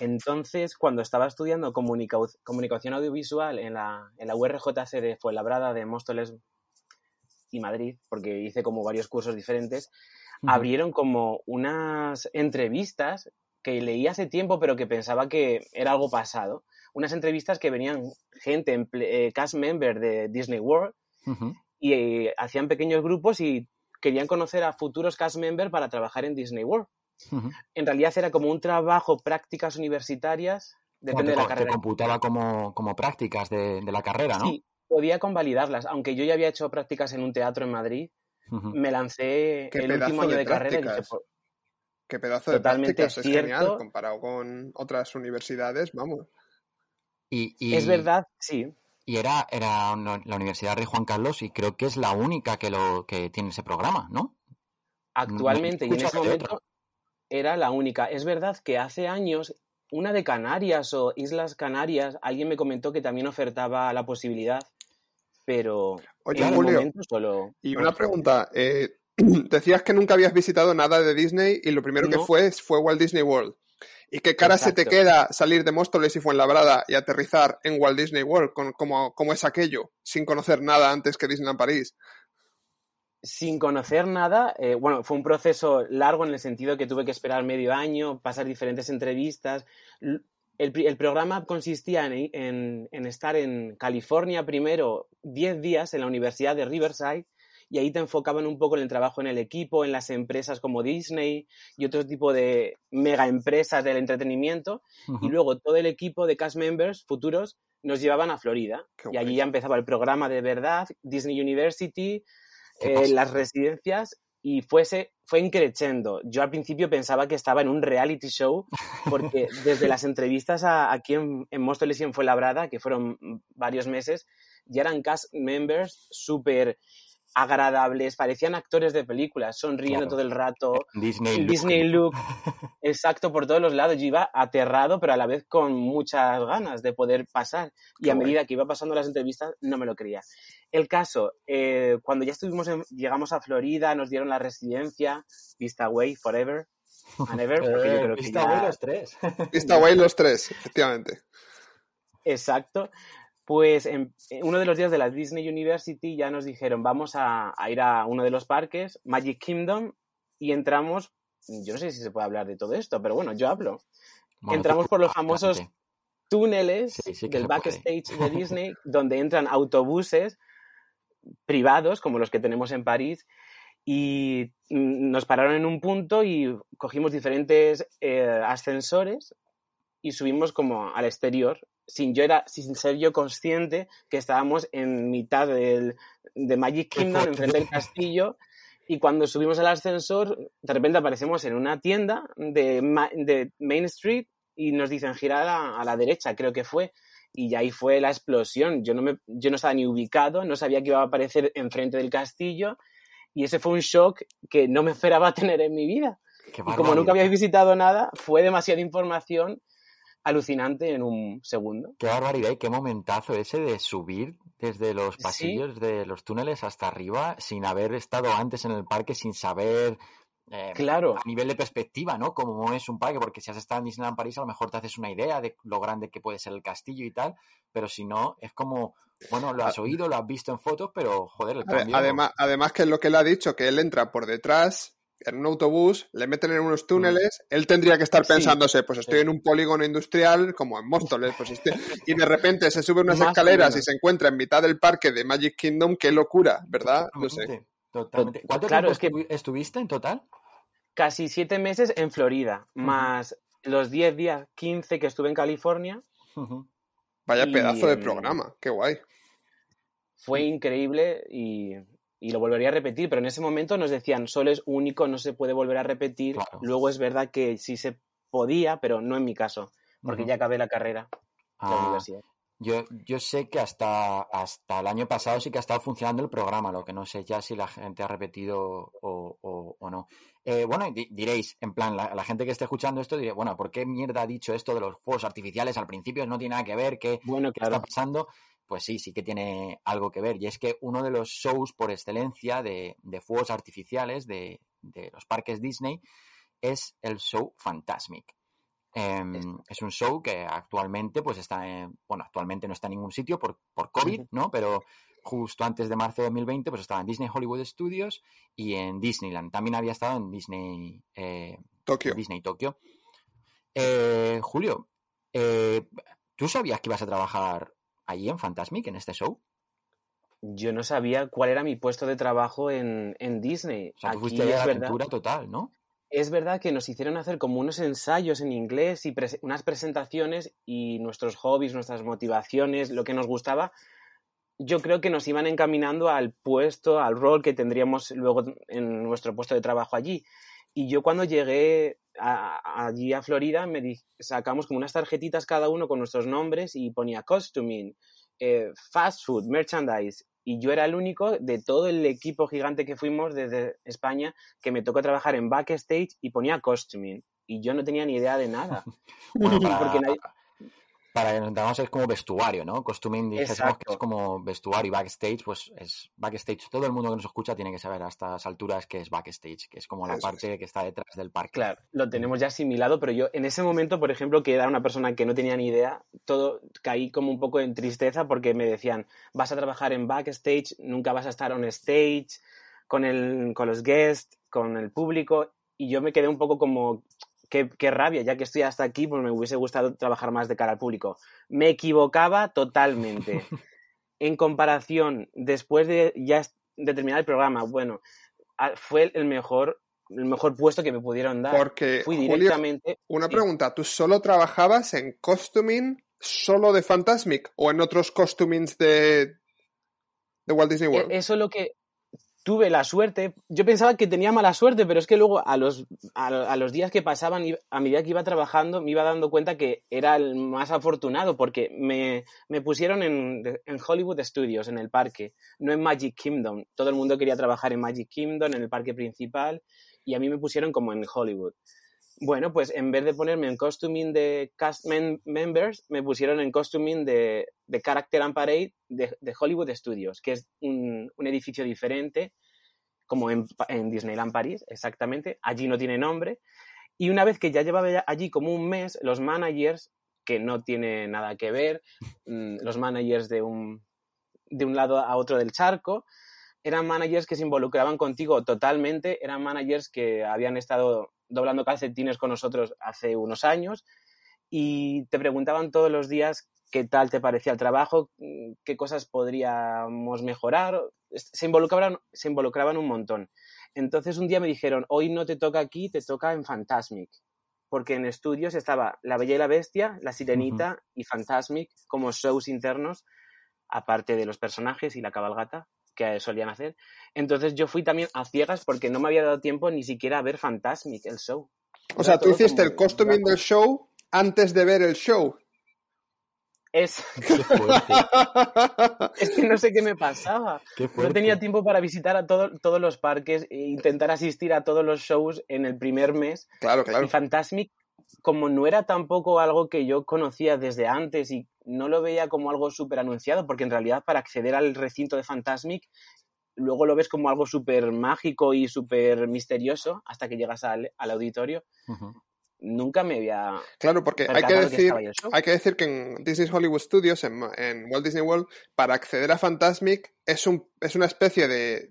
D: Entonces, cuando estaba estudiando comunicación audiovisual en la, en la URJC de Fuenlabrada de Móstoles y Madrid, porque hice como varios cursos diferentes, abrieron como unas entrevistas que leí hace tiempo, pero que pensaba que era algo pasado unas entrevistas que venían gente, eh, cast member de Disney World, y eh, hacían pequeños grupos y querían conocer a futuros cast member para trabajar en Disney World. En realidad era como un trabajo, prácticas universitarias, depende de la carrera.
A: Te computaba como, como prácticas de, la carrera, ¿no?
D: Sí, podía convalidarlas. Aunque yo ya había hecho prácticas en un teatro en Madrid, me lancé el último año de, carrera y dije,
B: Qué pedazo de prácticas, es genial comparado con otras universidades, vamos.
D: Y, es verdad, sí.
A: Y era, era la Universidad Rey Juan Carlos y creo que es la única que, lo, que tiene ese programa, ¿no?
D: Actualmente, y en ese momento era la única. Es verdad que hace años una de Canarias o Islas Canarias, alguien me comentó que también ofertaba la posibilidad, pero
B: Oye, Julio, solo... Y una pregunta, eh, *clears throat* decías que nunca habías visitado nada de Disney y lo primero que fue fue Walt Disney World. ¿Y qué cara se te queda salir de Móstoles y Fuenlabrada y aterrizar en Walt Disney World? Con, como, es aquello? Sin conocer nada antes que Disneyland París.
D: Sin conocer nada, eh, bueno, fue un proceso largo en el sentido que tuve que esperar medio año, pasar diferentes entrevistas. El, programa consistía en, en, estar en California primero 10 días en la Universidad de Riverside y ahí te enfocaban un poco en el trabajo en el equipo, en las empresas como Disney y otro tipo de mega empresas del entretenimiento. Y luego todo el equipo de cast members futuros nos llevaban a Florida. y allí ya empezaba el programa de verdad, Disney University, eh, las residencias y fuese, fue increchendo. Yo al principio pensaba que estaba en un reality show, porque *laughs* desde las entrevistas aquí en, en Móstoles y en Fuenlabrada, que fueron varios meses, ya eran cast members súper agradables, parecían actores de películas, sonriendo todo el rato.
A: Disney,
D: Disney look. *laughs* Exacto, por todos los lados. Yo iba aterrado, pero a la vez con muchas ganas de poder pasar. Y a medida que iba pasando las entrevistas, no me lo creía. El caso, eh, cuando ya estuvimos llegamos a Florida, nos dieron la residencia, Vista Way Forever.
A: And ever, *laughs* eh, Vista Way los tres. *laughs*
B: Vista Way los tres, efectivamente.
D: Exacto. Pues en, uno de los días de la Disney University ya nos dijeron, vamos a, ir a uno de los parques, Magic Kingdom, y entramos, yo no sé si se puede hablar de todo esto, pero bueno, yo hablo. entramos por los famosos túneles del backstage de Disney, *laughs* donde entran autobuses privados, como los que tenemos en París, y nos pararon en un punto y cogimos diferentes eh, ascensores y subimos como al exterior sin, yo era, sin ser yo consciente que estábamos en mitad del, de Magic Kingdom, enfrente del castillo, Y cuando subimos al ascensor, de repente aparecemos en una tienda de, Main Street y nos dicen girar a, la derecha, creo que fue. Y ahí fue la explosión. Yo no, me, yo no estaba ni ubicado, no sabía que iba a aparecer enfrente del castillo. Y ese fue un shock que no me esperaba *laughs* tener en mi vida. Y como nunca había visitado nada, fue demasiada información alucinante en un segundo.
A: Qué barbaridad y qué momentazo ese de subir desde los pasillos de los túneles hasta arriba sin haber estado antes en el parque, sin saber eh,
D: claro.
A: a nivel de perspectiva, ¿no? Cómo es un parque, porque si has estado en Disneyland París a lo mejor te haces una idea de lo grande que puede ser el castillo y tal, pero si no, es como, bueno, lo has oído, lo has visto en fotos, pero joder, el cambio...
B: Además, además que es lo que él ha dicho, que él entra por detrás en un autobús, le meten en unos túneles, mm. él tendría que estar pensándose, pues estoy en un polígono industrial como en Móstoles, pues este, *laughs* y de repente se sube unas escaleras y se encuentra en mitad del parque de Magic Kingdom, qué locura, ¿verdad? No sé.
A: Totalmente. ¿Cuánto tiempo es que estuviste en total?
D: Casi siete meses en Florida, más los diez días, quince que estuve en California.
B: Vaya pedazo de programa, qué guay.
D: Fue increíble y y lo volvería a repetir, pero en ese momento nos decían, solo es único, no se puede volver a repetir. Luego es verdad que sí se podía, pero no en mi caso, porque ya acabé la carrera, la ah, universidad.
A: Yo, yo sé que hasta, hasta el año pasado sí que ha estado funcionando el programa, lo que no sé ya si la gente ha repetido o, o, no. Eh, bueno, diréis, en plan, la, gente que esté escuchando esto diré, bueno, ¿por qué mierda ha dicho esto de los fuegos artificiales al principio? No tiene nada que ver, ¿qué, bueno, está pasando? Pues sí, sí que tiene algo que ver. Y es que uno de los shows por excelencia de, fuegos artificiales de, los parques Disney es el show Fantasmic. Em, es un show que actualmente, pues está, en, bueno, actualmente no está en ningún sitio por, por COVID, ¿no? Pero justo antes de marzo de 2020, pues estaba en Disney Hollywood Studios y en Disneyland. También había estado en Disney
B: eh, Tokio.
A: Disney Tokio. Eh, Julio, eh, ¿tú sabías que ibas a trabajar allí en Fantasmic, en este show?
D: Yo no sabía cuál era mi puesto de trabajo en, Disney.
A: O sea, fuiste la aventura total, ¿no?
D: Es verdad que nos hicieron hacer como unos ensayos en inglés y unas presentaciones y nuestros hobbies, nuestras motivaciones, lo que nos gustaba, yo creo que nos iban encaminando al puesto, al rol que tendríamos luego en nuestro puesto de trabajo allí. Y yo cuando llegué allí a Florida me sacamos como unas tarjetitas cada uno con nuestros nombres y ponía costuming, eh, fast food, merchandise. Y yo era el único de todo el equipo gigante que fuimos desde España que me tocó trabajar en backstage y ponía costuming. Y yo no tenía ni idea de nada. *laughs*
A: bueno, *laughs* Porque nadie para que nos entendamos es como vestuario, ¿no? Costuming dijésemos que es como vestuario y backstage, pues es backstage. Todo el mundo que nos escucha tiene que saber a estas alturas que es backstage, que es como la parte que está detrás del parque.
D: Claro, lo tenemos ya asimilado, pero yo en ese momento, por ejemplo, que era una persona que no tenía ni idea, todo caí como un poco en tristeza porque me decían, vas a trabajar en backstage, nunca vas a estar on stage, con, el, con los guests, con el público, y yo me quedé un poco como qué, rabia, ya que estoy hasta aquí, pues me hubiese gustado trabajar más de cara al público. Me equivocaba totalmente. *laughs* en comparación, después de ya de terminar el programa, bueno, fue el mejor el mejor puesto que me pudieron dar.
B: Porque, Fui directamente. una pregunta, ¿tú solo trabajabas en costuming solo de Fantasmic o en otros costumings de, de Walt Disney World?
D: E, eso es lo que tuve la suerte, yo pensaba que tenía mala suerte, pero es que luego a los, a, los días que pasaban, a medida que iba trabajando, me iba dando cuenta que era el más afortunado, porque me, me pusieron en, en, Hollywood Studios, en el parque, no en Magic Kingdom. Todo el mundo quería trabajar en Magic Kingdom, en el parque principal, y a mí me pusieron como en Hollywood. Bueno, pues en vez de ponerme en costuming de cast members, me pusieron en costuming de, de Character and Parade de, Hollywood Studios, que es un, edificio diferente, como en, Disneyland París, exactamente. Allí no tiene nombre. Y una vez que ya llevaba allí como un mes, los managers, que no tiene nada que ver, mm, los managers de un, de un lado a otro del charco, eran managers que se involucraban contigo totalmente, eran managers que habían estado doblando calcetines con nosotros hace unos años y te preguntaban todos los días qué tal te parecía el trabajo, qué cosas podríamos mejorar. Se involucraban, se involucraban un montón. Entonces un día me dijeron, hoy no te toca aquí, te toca en Fantasmic. Porque en estudios estaba La Bella y la Bestia, La Sirenita y Fantasmic como shows internos, aparte de los personajes y la cabalgata. Que solían hacer. Entonces yo fui también a ciegas porque no me había dado tiempo ni siquiera a ver Fantasmic, el show.
B: O sea, tú hiciste el costuming del show antes de ver el show.
D: Es... *laughs* es que no sé qué me pasaba. no tenía tiempo para visitar a todos los parques e intentar asistir a todos los shows en el primer mes.
B: Claro, claro.
D: Y Fantasmic, como no era tampoco algo que yo conocía desde antes y no lo veía como algo súper anunciado, porque en realidad para acceder al recinto de Fantasmic luego lo ves como algo súper mágico y súper misterioso hasta que llegas al, auditorio nunca me había.
B: Claro, porque hay que, decir, hay que decir que en Disney Hollywood Studios, en, Walt Disney World, para acceder a Fantasmic es, un, es una especie de,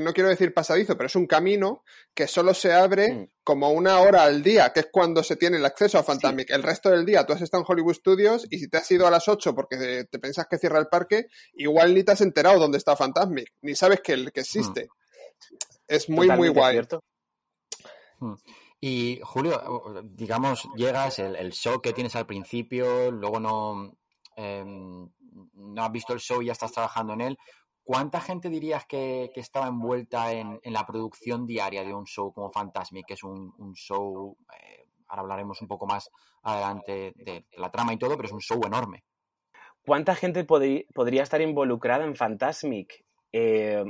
B: no, quiero decir pasadizo, pero es un camino que solo se abre mm. como una hora al día, que es cuando se tiene el acceso a Fantasmic. El resto del día tú has estado en Hollywood Studios y si te has ido a las 8 porque te, pensas que cierra el parque, igual ni te has enterado dónde está Fantasmic, ni sabes que, que existe. Mm. Es muy, muy guay.
A: Y Julio, digamos, llegas, el, show que tienes al principio, luego no, em, no has visto el show y ya estás trabajando en él. ¿Cuánta gente dirías que, estaba envuelta en, la producción diaria de un show como Fantasmic, que es un, show, eh, ahora hablaremos un poco más adelante de, la trama y todo, pero es un show enorme?
D: ¿Cuánta gente podría estar involucrada en Fantasmic? Eh,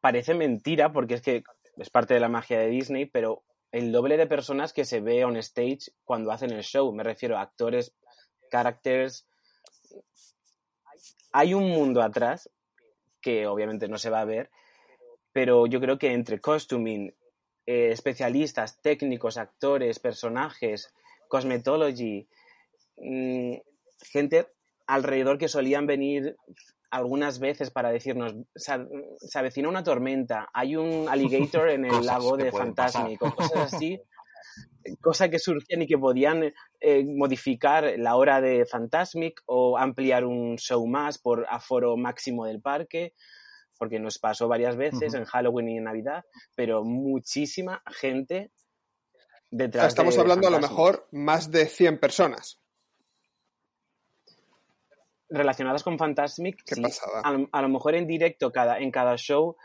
D: parece mentira porque es que es parte de la magia de Disney, pero el doble de personas que se ve on stage cuando hacen el show. Me refiero a actores, characters. Hay un mundo atrás que obviamente no se va a ver, pero yo creo que entre costuming, eh, especialistas, técnicos, actores, personajes, cosmetology, mm, gente alrededor que solían venir algunas veces para decirnos, se, avecina una tormenta, hay un alligator en el *laughs* lago de Fantasmic o cosas así, *laughs* cosas que surgían y que podían eh, modificar la hora de Fantasmic o ampliar un show más por aforo máximo del parque, porque nos pasó varias veces en Halloween y en Navidad, pero muchísima gente detrás
B: Estamos hablando a lo mejor más de 100 personas
D: relacionadas con Fantasmic, A, lo, mejor en directo cada, en cada show,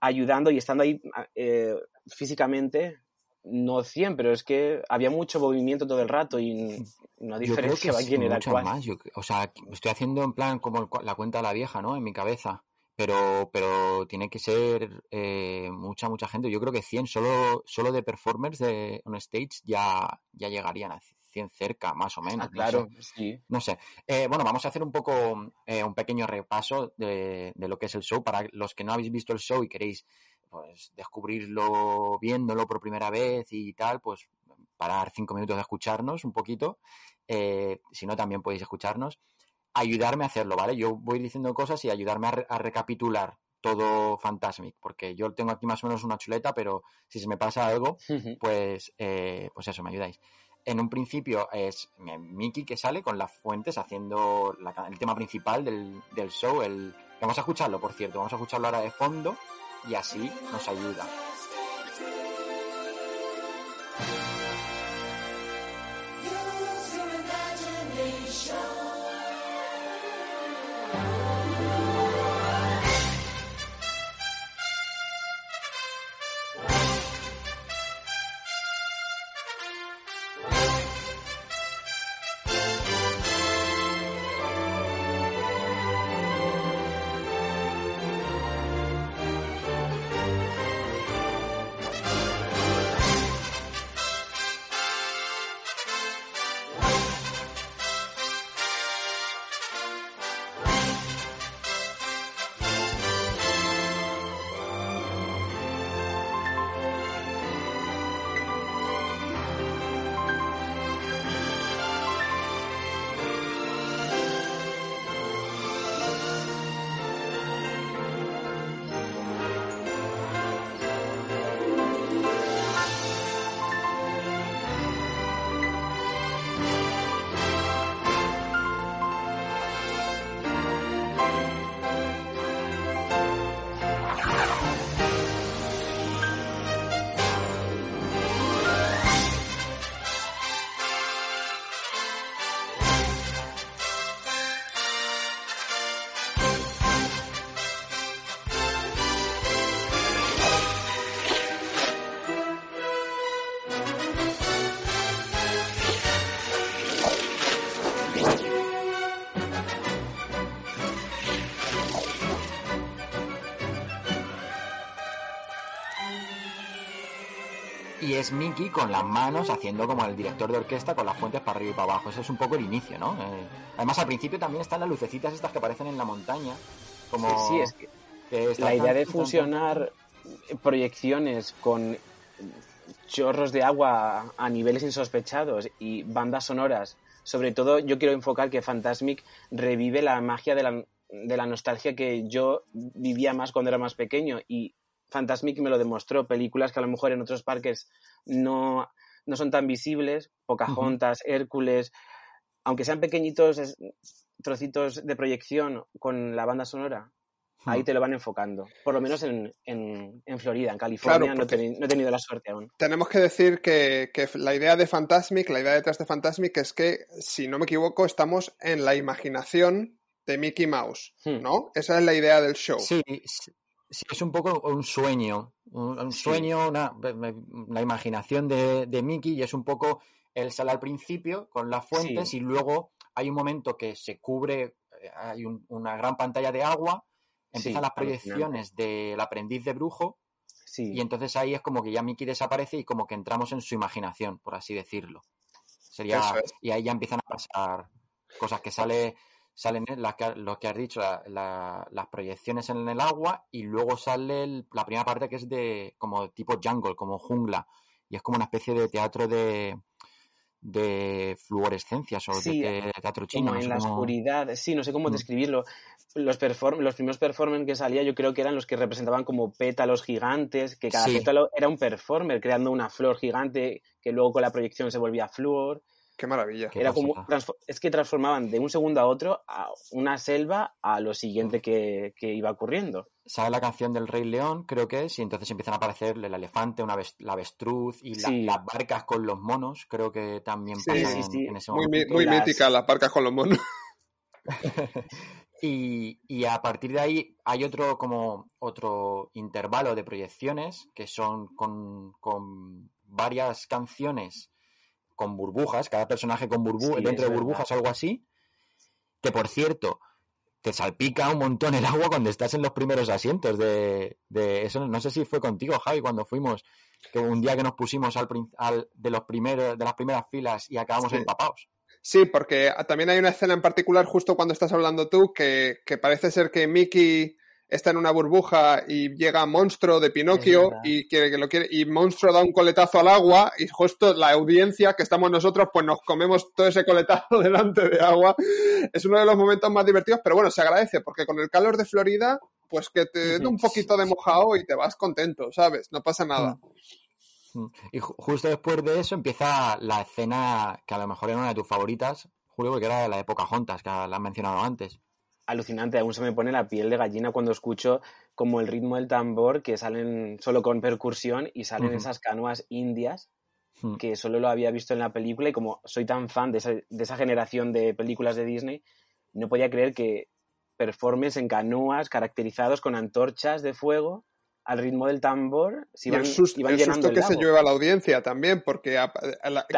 D: ayudando y estando ahí eh, físicamente, no 100, pero es que había mucho movimiento todo el rato y *laughs* no diferencia quién era cuál.
A: Más. o sea, estoy haciendo en plan como la cuenta de la vieja, ¿no? En mi cabeza. Pero, pero tiene que ser eh, mucha, mucha gente. Yo creo que 100 solo, solo de performers de on stage ya, ya llegarían a 100 cerca, más o menos.
D: Ah, claro, sí.
A: No sé. Eh, bueno, vamos a hacer un poco, eh, un pequeño repaso de, lo que es el show. Para los que no habéis visto el show y queréis pues, descubrirlo viéndolo por primera vez y tal, pues parar cinco minutos de escucharnos un poquito. Eh, si no, también podéis escucharnos. Ayudarme a hacerlo, ¿vale? Yo voy diciendo cosas y ayudarme a, recapitular todo Fantasmic, porque yo tengo aquí más o menos una chuleta, pero si se me pasa algo, *laughs* pues, pues eso, me ayudáis en un principio es Mickey que sale con las fuentes haciendo el tema principal del, del show. Vamos a escucharlo, por cierto, vamos a escucharlo ahora de fondo y así nos ayuda. Es Mickey con las manos haciendo como el director de orquesta con las fuentes para arriba y para abajo. Ese es un poco el inicio, ¿no? Eh, además, al principio también están las lucecitas estas que aparecen en la montaña. Como
D: sí, es que, la idea de fusionar proyecciones con chorros de agua a niveles insospechados y bandas sonoras. Sobre todo, yo quiero enfocar que Fantasmic revive la magia de la, de la nostalgia que yo vivía más cuando era más pequeño y Fantasmic me lo demostró. Películas que a lo mejor en otros parques no, no son tan visibles, Pocahontas, Hércules, aunque sean pequeñitos trocitos de proyección con la banda sonora, ahí te lo van enfocando. Por lo menos en, en, Florida, en California no, he tenido la suerte aún.
B: Tenemos que decir que, que, la idea de Fantasmic, la idea detrás de Fantasmic es que, si no me equivoco, estamos en la imaginación de Mickey Mouse, hmm. ¿no? Esa es la idea del show.
A: Sí, Sí, es un poco un sueño, un, sueño, una, la imaginación de, de, Mickey y es un poco, él sale al principio con las fuentes y luego hay un momento que se cubre, eh, hay una gran pantalla de agua, empiezan las proyecciones del aprendiz de brujo y entonces ahí es como que ya Mickey desaparece y como que entramos en su imaginación, por así decirlo. Sería, Y ahí ya empiezan a pasar cosas que sale salen las que, lo que has dicho, las proyecciones en el agua y luego sale la primera parte que es de como tipo jungle, como jungla y es como una especie de teatro de de fluorescencias o de, teatro chino.
D: en la oscuridad, sí, no sé cómo mm. describirlo. Los, los primeros performers que salía yo creo que eran los que representaban como pétalos gigantes, que cada pétalo era un performer creando una flor gigante que luego con la proyección se volvía flor.
B: Qué maravilla.
D: Era como, es que transformaban de un segundo a otro a una selva a lo siguiente que, iba ocurriendo.
A: Sale la canción del Rey León, creo que es, y entonces empiezan a aparecer el elefante, una la avestruz y las barcas con los monos, creo que también sí, en, ese
B: momento. Muy, mítica, las barcas con los monos. *laughs* *laughs*
A: y, y, a partir de ahí hay otro como otro intervalo de proyecciones que son con, con varias canciones con burbujas, cada personaje con burbujas, dentro de burbujas, algo así. Que por cierto, te salpica un montón el agua cuando estás en los primeros asientos de, eso. No sé si fue contigo, Javi, cuando fuimos, que un día que nos pusimos al, de los primeros, de las primeras filas y acabamos empapados.
B: Sí, porque también hay una escena en particular justo cuando estás hablando tú que, que parece ser que Mickey está en una burbuja y llega Monstruo de Pinocchio y quiere que lo quiere y Monstruo da un coletazo al agua y justo la audiencia que estamos nosotros pues nos comemos todo ese coletazo *laughs* delante de agua. Es uno de los momentos más divertidos, pero bueno, se agradece porque con el calor de Florida pues que te dé un poquito de mojado y te vas contento, ¿sabes? No pasa nada.
A: Y justo después de eso empieza la escena que a lo mejor era una de tus favoritas, Julio, porque era la de Pocahontas, que la has mencionado antes
D: alucinante, aún se me pone la piel de gallina cuando escucho como el ritmo del tambor que salen solo con percusión y salen esas canoas indias hmm. que solo lo había visto en la película y como soy tan fan de esa, de esa generación de películas de Disney, no podía creer que performes en canoas caracterizados con antorchas de fuego al ritmo del tambor,
B: si y el susto, el susto que se lleva a la audiencia también, porque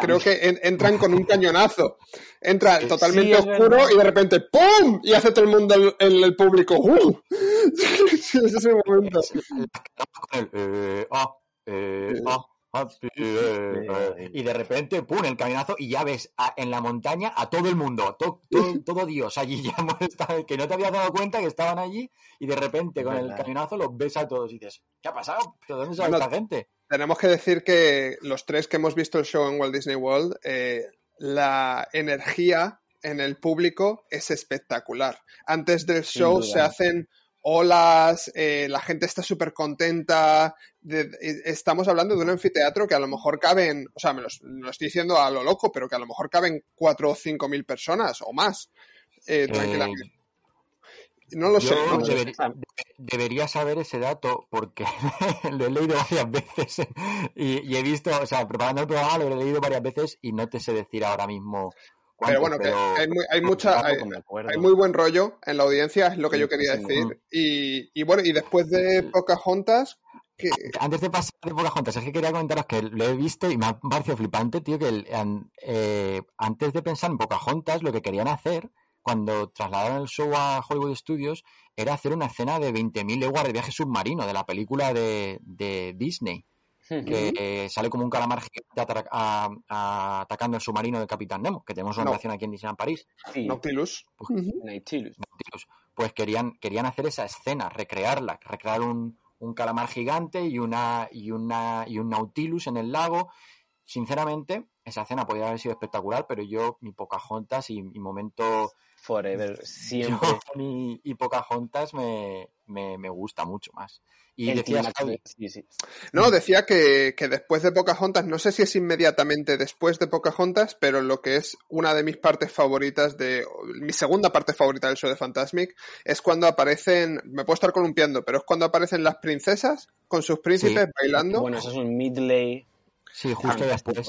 B: creo que entran con un *laughs* cañonazo. Entra totalmente oscuro y de repente ¡pum! Y hace todo el mundo el, el público ¡uh! *laughs* sí, es ese momento.
A: Eh, ah, eh, ah. Y de repente, ¡pum! el caminazo y ya ves en la montaña a todo el mundo, *laughs* todo Dios allí ya que no te habías dado cuenta que estaban allí y de repente con el caminazo los ves a todos y dices, ¿qué ha pasado? ¿Pero dónde está esta gente?
B: Tenemos que decir que los tres que hemos visto el show en Walt Disney World, eh, la energía en el público es espectacular. Antes del show se hacen olas, eh, la gente está súper contenta. estamos hablando de un anfiteatro que a lo mejor caben, o sea, me lo, estoy diciendo a lo loco, pero que a lo mejor caben cuatro o cinco mil personas o más. Eh, eh, no lo sé.
A: Debería, saber ese dato porque *laughs* lo he leído varias veces y, he visto, o sea, preparando el programa lo he leído varias veces y no te sé decir ahora mismo
B: pero bueno, que hay, muy, hay mucha, hay, muy buen rollo en la audiencia, es lo que yo quería decir. Y, y, bueno, y después de Pocahontas, que...
A: Antes de pasar de Pocahontas, es que quería comentaros que lo he visto y me ha parecido flipante, tío, que eh, antes de pensar en Pocahontas, lo que querían hacer cuando trasladaron el show a Hollywood Studios era hacer una escena de 20.000 leguas de viaje submarino de la película de, de Disney que sale como un calamar gigante atacando el submarino del Capitán Nemo, que tenemos una relación aquí en Disneyland París.
B: Nautilus.
A: Pues, Pues querían, querían hacer esa escena, recrearla, recrear un, un calamar gigante y una, y una y un Nautilus en el lago. Sinceramente, esa escena podría haber sido espectacular, pero yo, mi Pocahontas y mi momento
D: Forever, *laughs* siempre.
A: y, y Pocahontas me, me, me, gusta mucho más. Y
B: decías, sí, sí. No, decía que, que, después de Pocahontas, no sé si es inmediatamente después de Pocahontas, pero lo que es una de mis partes favoritas de. Mi segunda parte favorita del show de Fantasmic es cuando aparecen. Me puedo estar columpiando, pero es cuando aparecen las princesas con sus príncipes bailando.
D: Bueno, eso es un midley
A: Sí, justo después.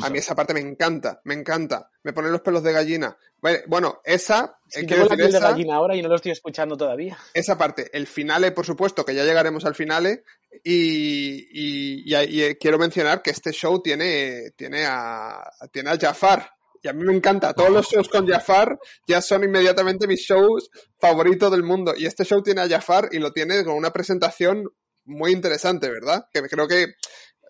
B: A mí esa parte me encanta, me encanta. Me ponen los pelos de gallina. Bueno, esa.
D: Sí, tengo la piel de gallina ahora y no lo estoy escuchando todavía.
B: Esa parte, el finale, por supuesto, que ya llegaremos al finale. Y, y, y, quiero mencionar que este show tiene, tiene, a, tiene a Jafar. Y a mí me encanta. Todos los shows con Jafar ya son inmediatamente mis shows favoritos del mundo. Y este show tiene a Jafar y lo tiene con una presentación muy interesante, ¿verdad? Que creo que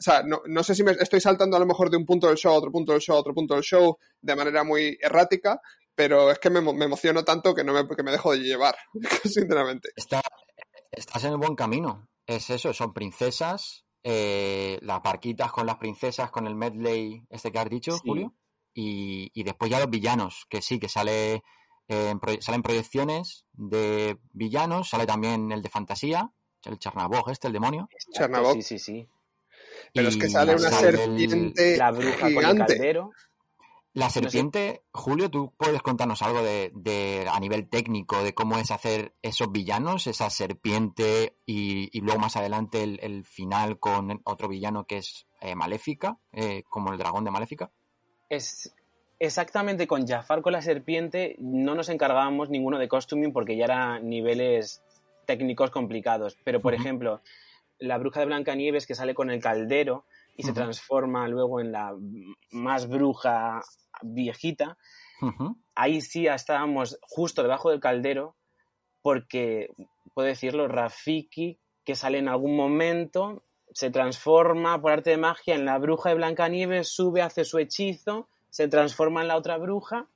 B: sea, no, no, sé si me estoy saltando a lo mejor de un punto del show a otro punto del show a otro punto del show de manera muy errática, pero es que me, me emociono tanto que no me, que me dejo de llevar, *laughs* sinceramente.
A: Está, estás en el buen camino. Es eso, son princesas, eh, las barquitas con las princesas, con el medley este que has dicho, sí. Julio, y, y, después ya los villanos, que sí, que sale eh, en, salen proyecciones de villanos, sale también el de fantasía, el Charnabog este, el demonio.
B: Charnabog.
D: Sí, sí, sí.
B: Pero es que sale una serpiente
D: la bruja
B: gigante.
D: con el caldero.
A: La serpiente, no sé. Julio, ¿tú puedes contarnos algo de, de, a nivel técnico de cómo es hacer esos villanos, esa serpiente y, y luego más adelante el, el, final con otro villano que es eh, Maléfica, eh, como el dragón de Maléfica?
D: Es exactamente con Jafar con la serpiente no nos encargábamos ninguno de costuming porque ya eran niveles técnicos complicados. Pero, por uh -huh. ejemplo, la bruja de Blancanieves que sale con el caldero y uh -huh. se transforma luego en la más bruja viejita. Uh -huh. Ahí sí estábamos justo debajo del caldero porque, puedo decirlo, Rafiki, que sale en algún momento, se transforma por arte de magia en la bruja de Blancanieves, sube, hace su hechizo, se transforma en la otra bruja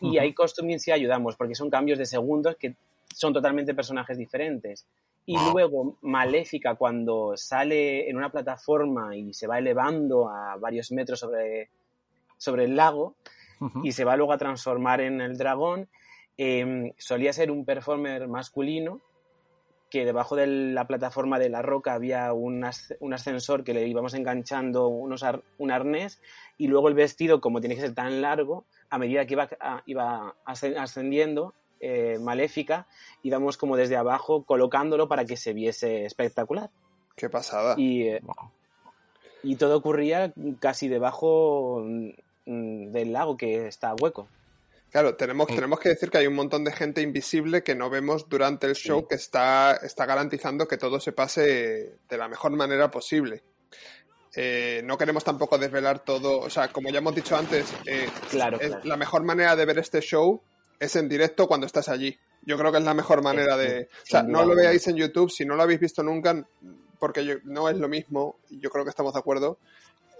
D: y ahí costuming sí ayudamos porque son cambios de segundos que son totalmente personajes diferentes. Y wow. luego Maléfica cuando sale en una plataforma y se va elevando a varios metros sobre, sobre el lago uh -huh. y se va luego a transformar en el dragón, eh, solía ser un performer masculino que debajo de la plataforma de la roca había un, as un ascensor que le íbamos enganchando unos ar un arnés y luego el vestido, como tiene que ser tan largo, a medida que iba, a, iba ascendiendo, eh, maléfica, íbamos como desde abajo colocándolo para que se viese espectacular.
B: Qué pasada.
D: Y, eh, wow. y todo ocurría casi debajo mm, del lago que está hueco.
B: Claro, tenemos, tenemos que decir que hay un montón de gente invisible que no vemos durante el show sí. que está, está garantizando que todo se pase de la mejor manera posible. Eh, no queremos tampoco desvelar todo, o sea, como ya hemos dicho antes, eh,
D: claro,
B: es
D: claro.
B: la mejor manera de ver este show es en directo cuando estás allí. Yo creo que es la mejor manera de... O sea, no lo veáis en YouTube, si no lo habéis visto nunca, porque yo, no es lo mismo, yo creo que estamos de acuerdo.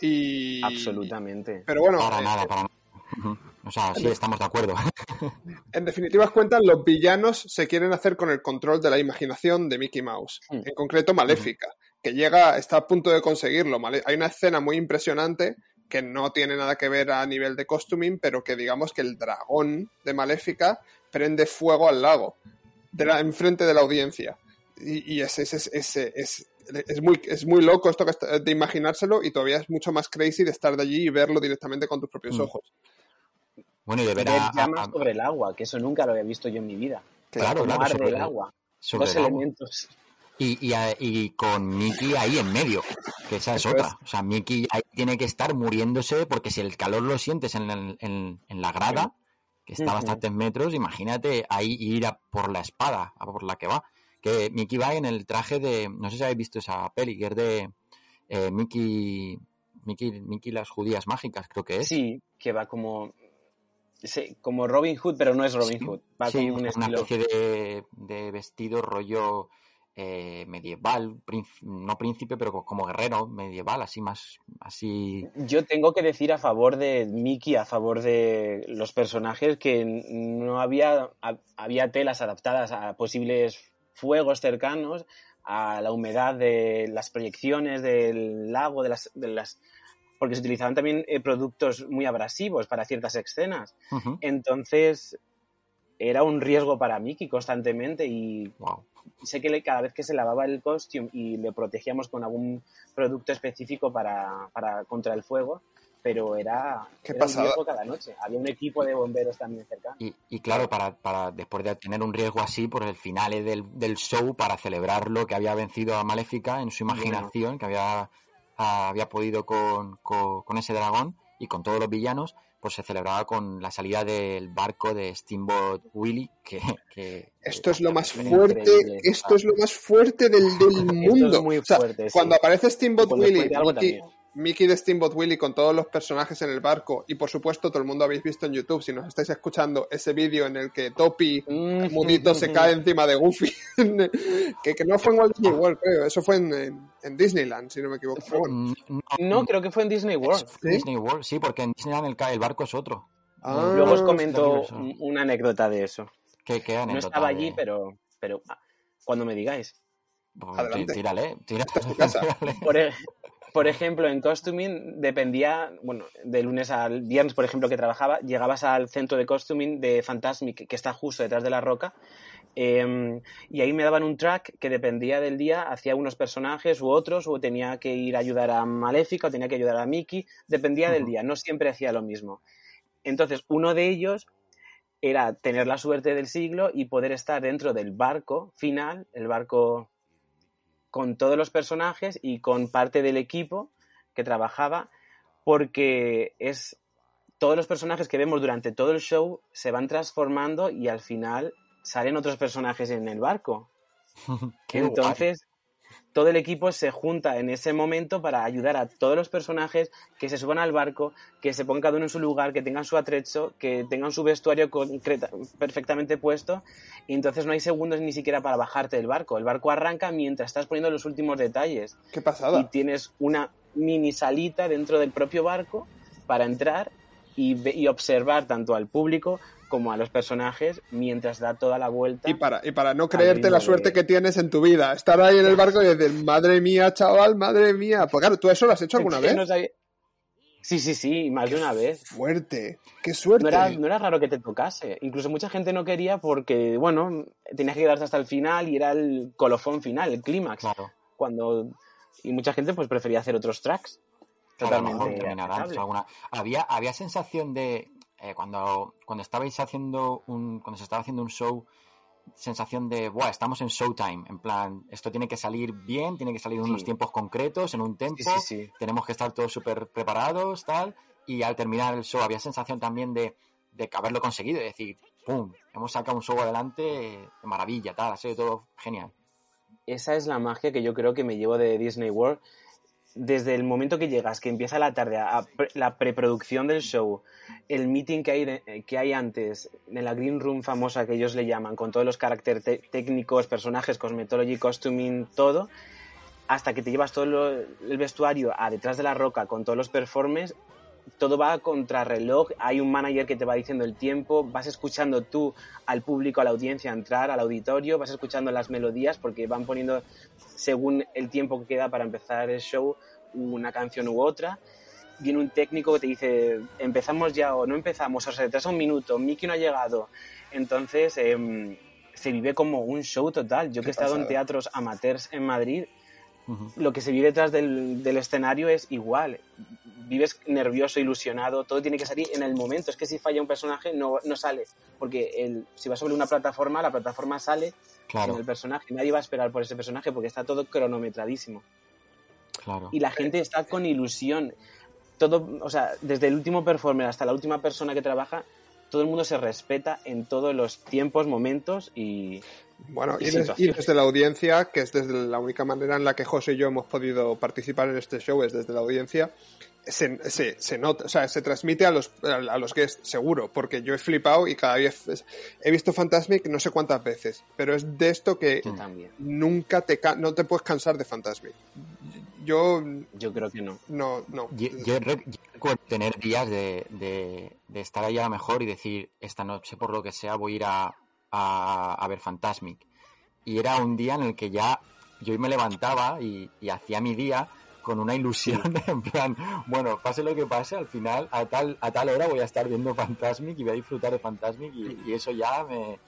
B: Y...
D: Absolutamente.
B: Pero bueno...
A: Para eh, nada, para nada. *laughs* O sea, sí, estamos de acuerdo. *laughs*
B: En definitivas cuentas, los villanos se quieren hacer con el control de la imaginación de Mickey Mouse. Mm. En concreto, Maléfica, que llega, está a punto de conseguirlo. Hay una escena muy impresionante que no tiene nada que ver a nivel de costuming, pero que digamos que el dragón de Maléfica prende fuego al lago, de la, enfrente de la audiencia. Y, y es, es, es, es, es, muy, es muy loco esto que, de imaginárselo y todavía es mucho más crazy de estar de allí y verlo directamente con tus propios mm. ojos.
A: Bueno, y de ver a,
D: llamas sobre el agua, que eso nunca lo había visto yo en mi vida.
A: Claro,
D: claro.
A: sobre
D: el agua.
A: Sobre
D: Dos
A: el
D: elementos.
A: Y, y, y, con Mickey ahí en medio, que esa es otra. O sea, Mickey ahí tiene que estar muriéndose porque si el calor lo sientes en, el, en, en la grada, que está a bastantes metros, imagínate ahí ir a por la espada, a por la que va. Que Mickey va en el traje de, no sé si habéis visto esa peli, que es de eh, Mickey, Mickey, Mickey las judías mágicas, creo que es.
D: Sí, que va como Sí, como Robin Hood, pero no es Robin
A: sí,
D: Hood. Va
A: sí,
D: como un
A: una
D: estilo...
A: especie de, de, vestido rollo eh, medieval, no príncipe, pero como guerrero medieval, así más, así.
D: Yo tengo que decir a favor de Mickey, a favor de los personajes, que no había, había telas adaptadas a posibles fuegos cercanos, a la humedad de las proyecciones del lago, de las, de las porque se utilizaban también eh, productos muy abrasivos para ciertas escenas. Entonces, era un riesgo para Mickey constantemente y sé que cada vez que se lavaba el costume y le protegíamos con algún producto específico para, contra el fuego, pero era,
B: ¿Qué
D: un riesgo cada noche. Había un equipo de bomberos también cercano.
A: Y, claro, para, para, después de tener un riesgo así, por el final del, del show, para celebrarlo, que había vencido a Maléfica en su imaginación, que había, había podido con, con ese dragón y con todos los villanos, pues se celebraba con la salida del barco de Steamboat Willie, que...
B: esto es lo más fuerte, esto es lo más fuerte del, *laughs* mundo. Cuando aparece Steamboat Willie, Mickey de Steamboat Willie con todos los personajes en el barco y por supuesto todo el mundo habéis visto en YouTube si nos estáis escuchando ese vídeo en el que Topi mm. mudito se cae encima de Goofy *laughs* que, no fue en Walt Disney World creo eso fue en, Disneyland si no me equivoco
D: no, creo que fue en Disney World
A: ¿Sí? Disney World sí porque en Disneyland el, barco es otro
D: ah. luego os comento una anécdota de eso
A: ¿Qué, qué
D: no estaba allí pero pero ah, cuando me digáis
A: pues, Tírale, tírale. *laughs*
D: Por, por ejemplo, en costuming dependía, bueno, de lunes al viernes, por ejemplo, que trabajaba, llegabas al centro de costuming de Fantasmic, que está justo detrás de la roca, em, y ahí me daban un track que dependía del día, hacía unos personajes u otros, o tenía que ir a ayudar a Maléfica, o tenía que ayudar a Mickey, dependía del día, no siempre hacía lo mismo. Entonces, uno de ellos era tener la suerte del siglo y poder estar dentro del barco final, el barco con todos los personajes y con parte del equipo que trabajaba, porque es todos los personajes que vemos durante todo el show se van transformando y al final salen otros personajes en el barco. *laughs* Entonces, todo el equipo se junta en ese momento para ayudar a todos los personajes que se suban al barco, que se pongan cada uno en su lugar, que tengan su atrecho, que tengan su vestuario perfectamente puesto. Y entonces no hay segundos ni siquiera para bajarte del barco. El barco arranca mientras estás poniendo los últimos detalles.
B: ¡Qué pasada!
D: Y tienes una mini salita dentro del propio barco para entrar y, observar tanto al público como a los personajes mientras da toda la vuelta.
B: Y para, y para no creerte la suerte que tienes en tu vida, estar ahí en el barco y decir, madre mía, chaval, madre mía. Pues claro, ¿tú eso lo has hecho alguna vez?
D: Sí, sí, sí, más de una vez.
B: Fuerte, qué suerte.
D: No era, no era, raro que te tocase. Incluso mucha gente no quería porque, bueno, tenías que quedarte hasta el final y era el colofón final, el clímax. Claro. Cuando... Y mucha gente pues prefería hacer otros tracks. Totalmente.
A: alguna... Había, había sensación de eh, cuando, cuando estabais haciendo un, cuando se estaba haciendo un show, sensación de, Buah, estamos en showtime, en plan, esto tiene que salir bien, tiene que salir en unos tiempos concretos, en un tiempo, tenemos que estar todos súper preparados, tal, y al terminar el show había sensación también de, de haberlo conseguido, de decir, ¡pum! Hemos sacado un show adelante de maravilla, tal, ha sido todo genial.
D: Esa es la magia que yo creo que me llevo de Disney World. Desde el momento que llegas, que empieza la tarde, a la preproducción del show, el meeting que hay, que hay antes, en la Green Room famosa que ellos le llaman, con todos los caracteres técnicos, personajes, cosmetology, costuming, todo, hasta que te llevas todo el vestuario a detrás de la roca con todos los performers, todo va a contrarreloj, hay un manager que te va diciendo el tiempo, vas escuchando tú al público, a la audiencia entrar, al auditorio, vas escuchando las melodías porque van poniendo según el tiempo que queda para empezar el show una canción u otra viene un técnico que te dice, empezamos ya o no empezamos, o se retrasa un minuto, Miki no ha llegado. Entonces, em, se vive como un show total. Yo que he estado en teatros amateurs en Madrid, lo que se vive detrás del, escenario es igual. Vives nervioso, ilusionado, todo tiene que salir en el momento. Es que si falla un personaje, no, no sale. Porque el, si va sobre una plataforma, la plataforma sale en el personaje. Nadie va a esperar por ese personaje porque está todo cronometradísimo.
A: Claro.
D: Y la gente está con ilusión todo, o sea, desde el último performer hasta la última persona que trabaja, todo el mundo se respeta en todos los tiempos, momentos y.
B: Bueno, y, desde la audiencia, que es desde la única manera en la que José y yo hemos podido participar en este show, es desde la audiencia, se, se, se, nota, o sea, se transmite a los, a los guests, seguro, porque yo he flipado y cada vez he visto Fantasmic no sé cuántas veces, pero es de esto que nunca te, no te puedes cansar de Fantasmic. Yo,
D: yo creo que no.
B: No, no.
A: Yo, yo, recuerdo tener días de, de, de, estar allá mejor y decir, esta noche por lo que sea voy a ir a, a, a ver Fantasmic. Y era un día en el que ya yo me levantaba y, y hacía mi día con una ilusión *laughs* en plan, bueno, pase lo que pase, al final a tal, a tal hora voy a estar viendo Fantasmic y voy a disfrutar de Fantasmic y, y eso ya me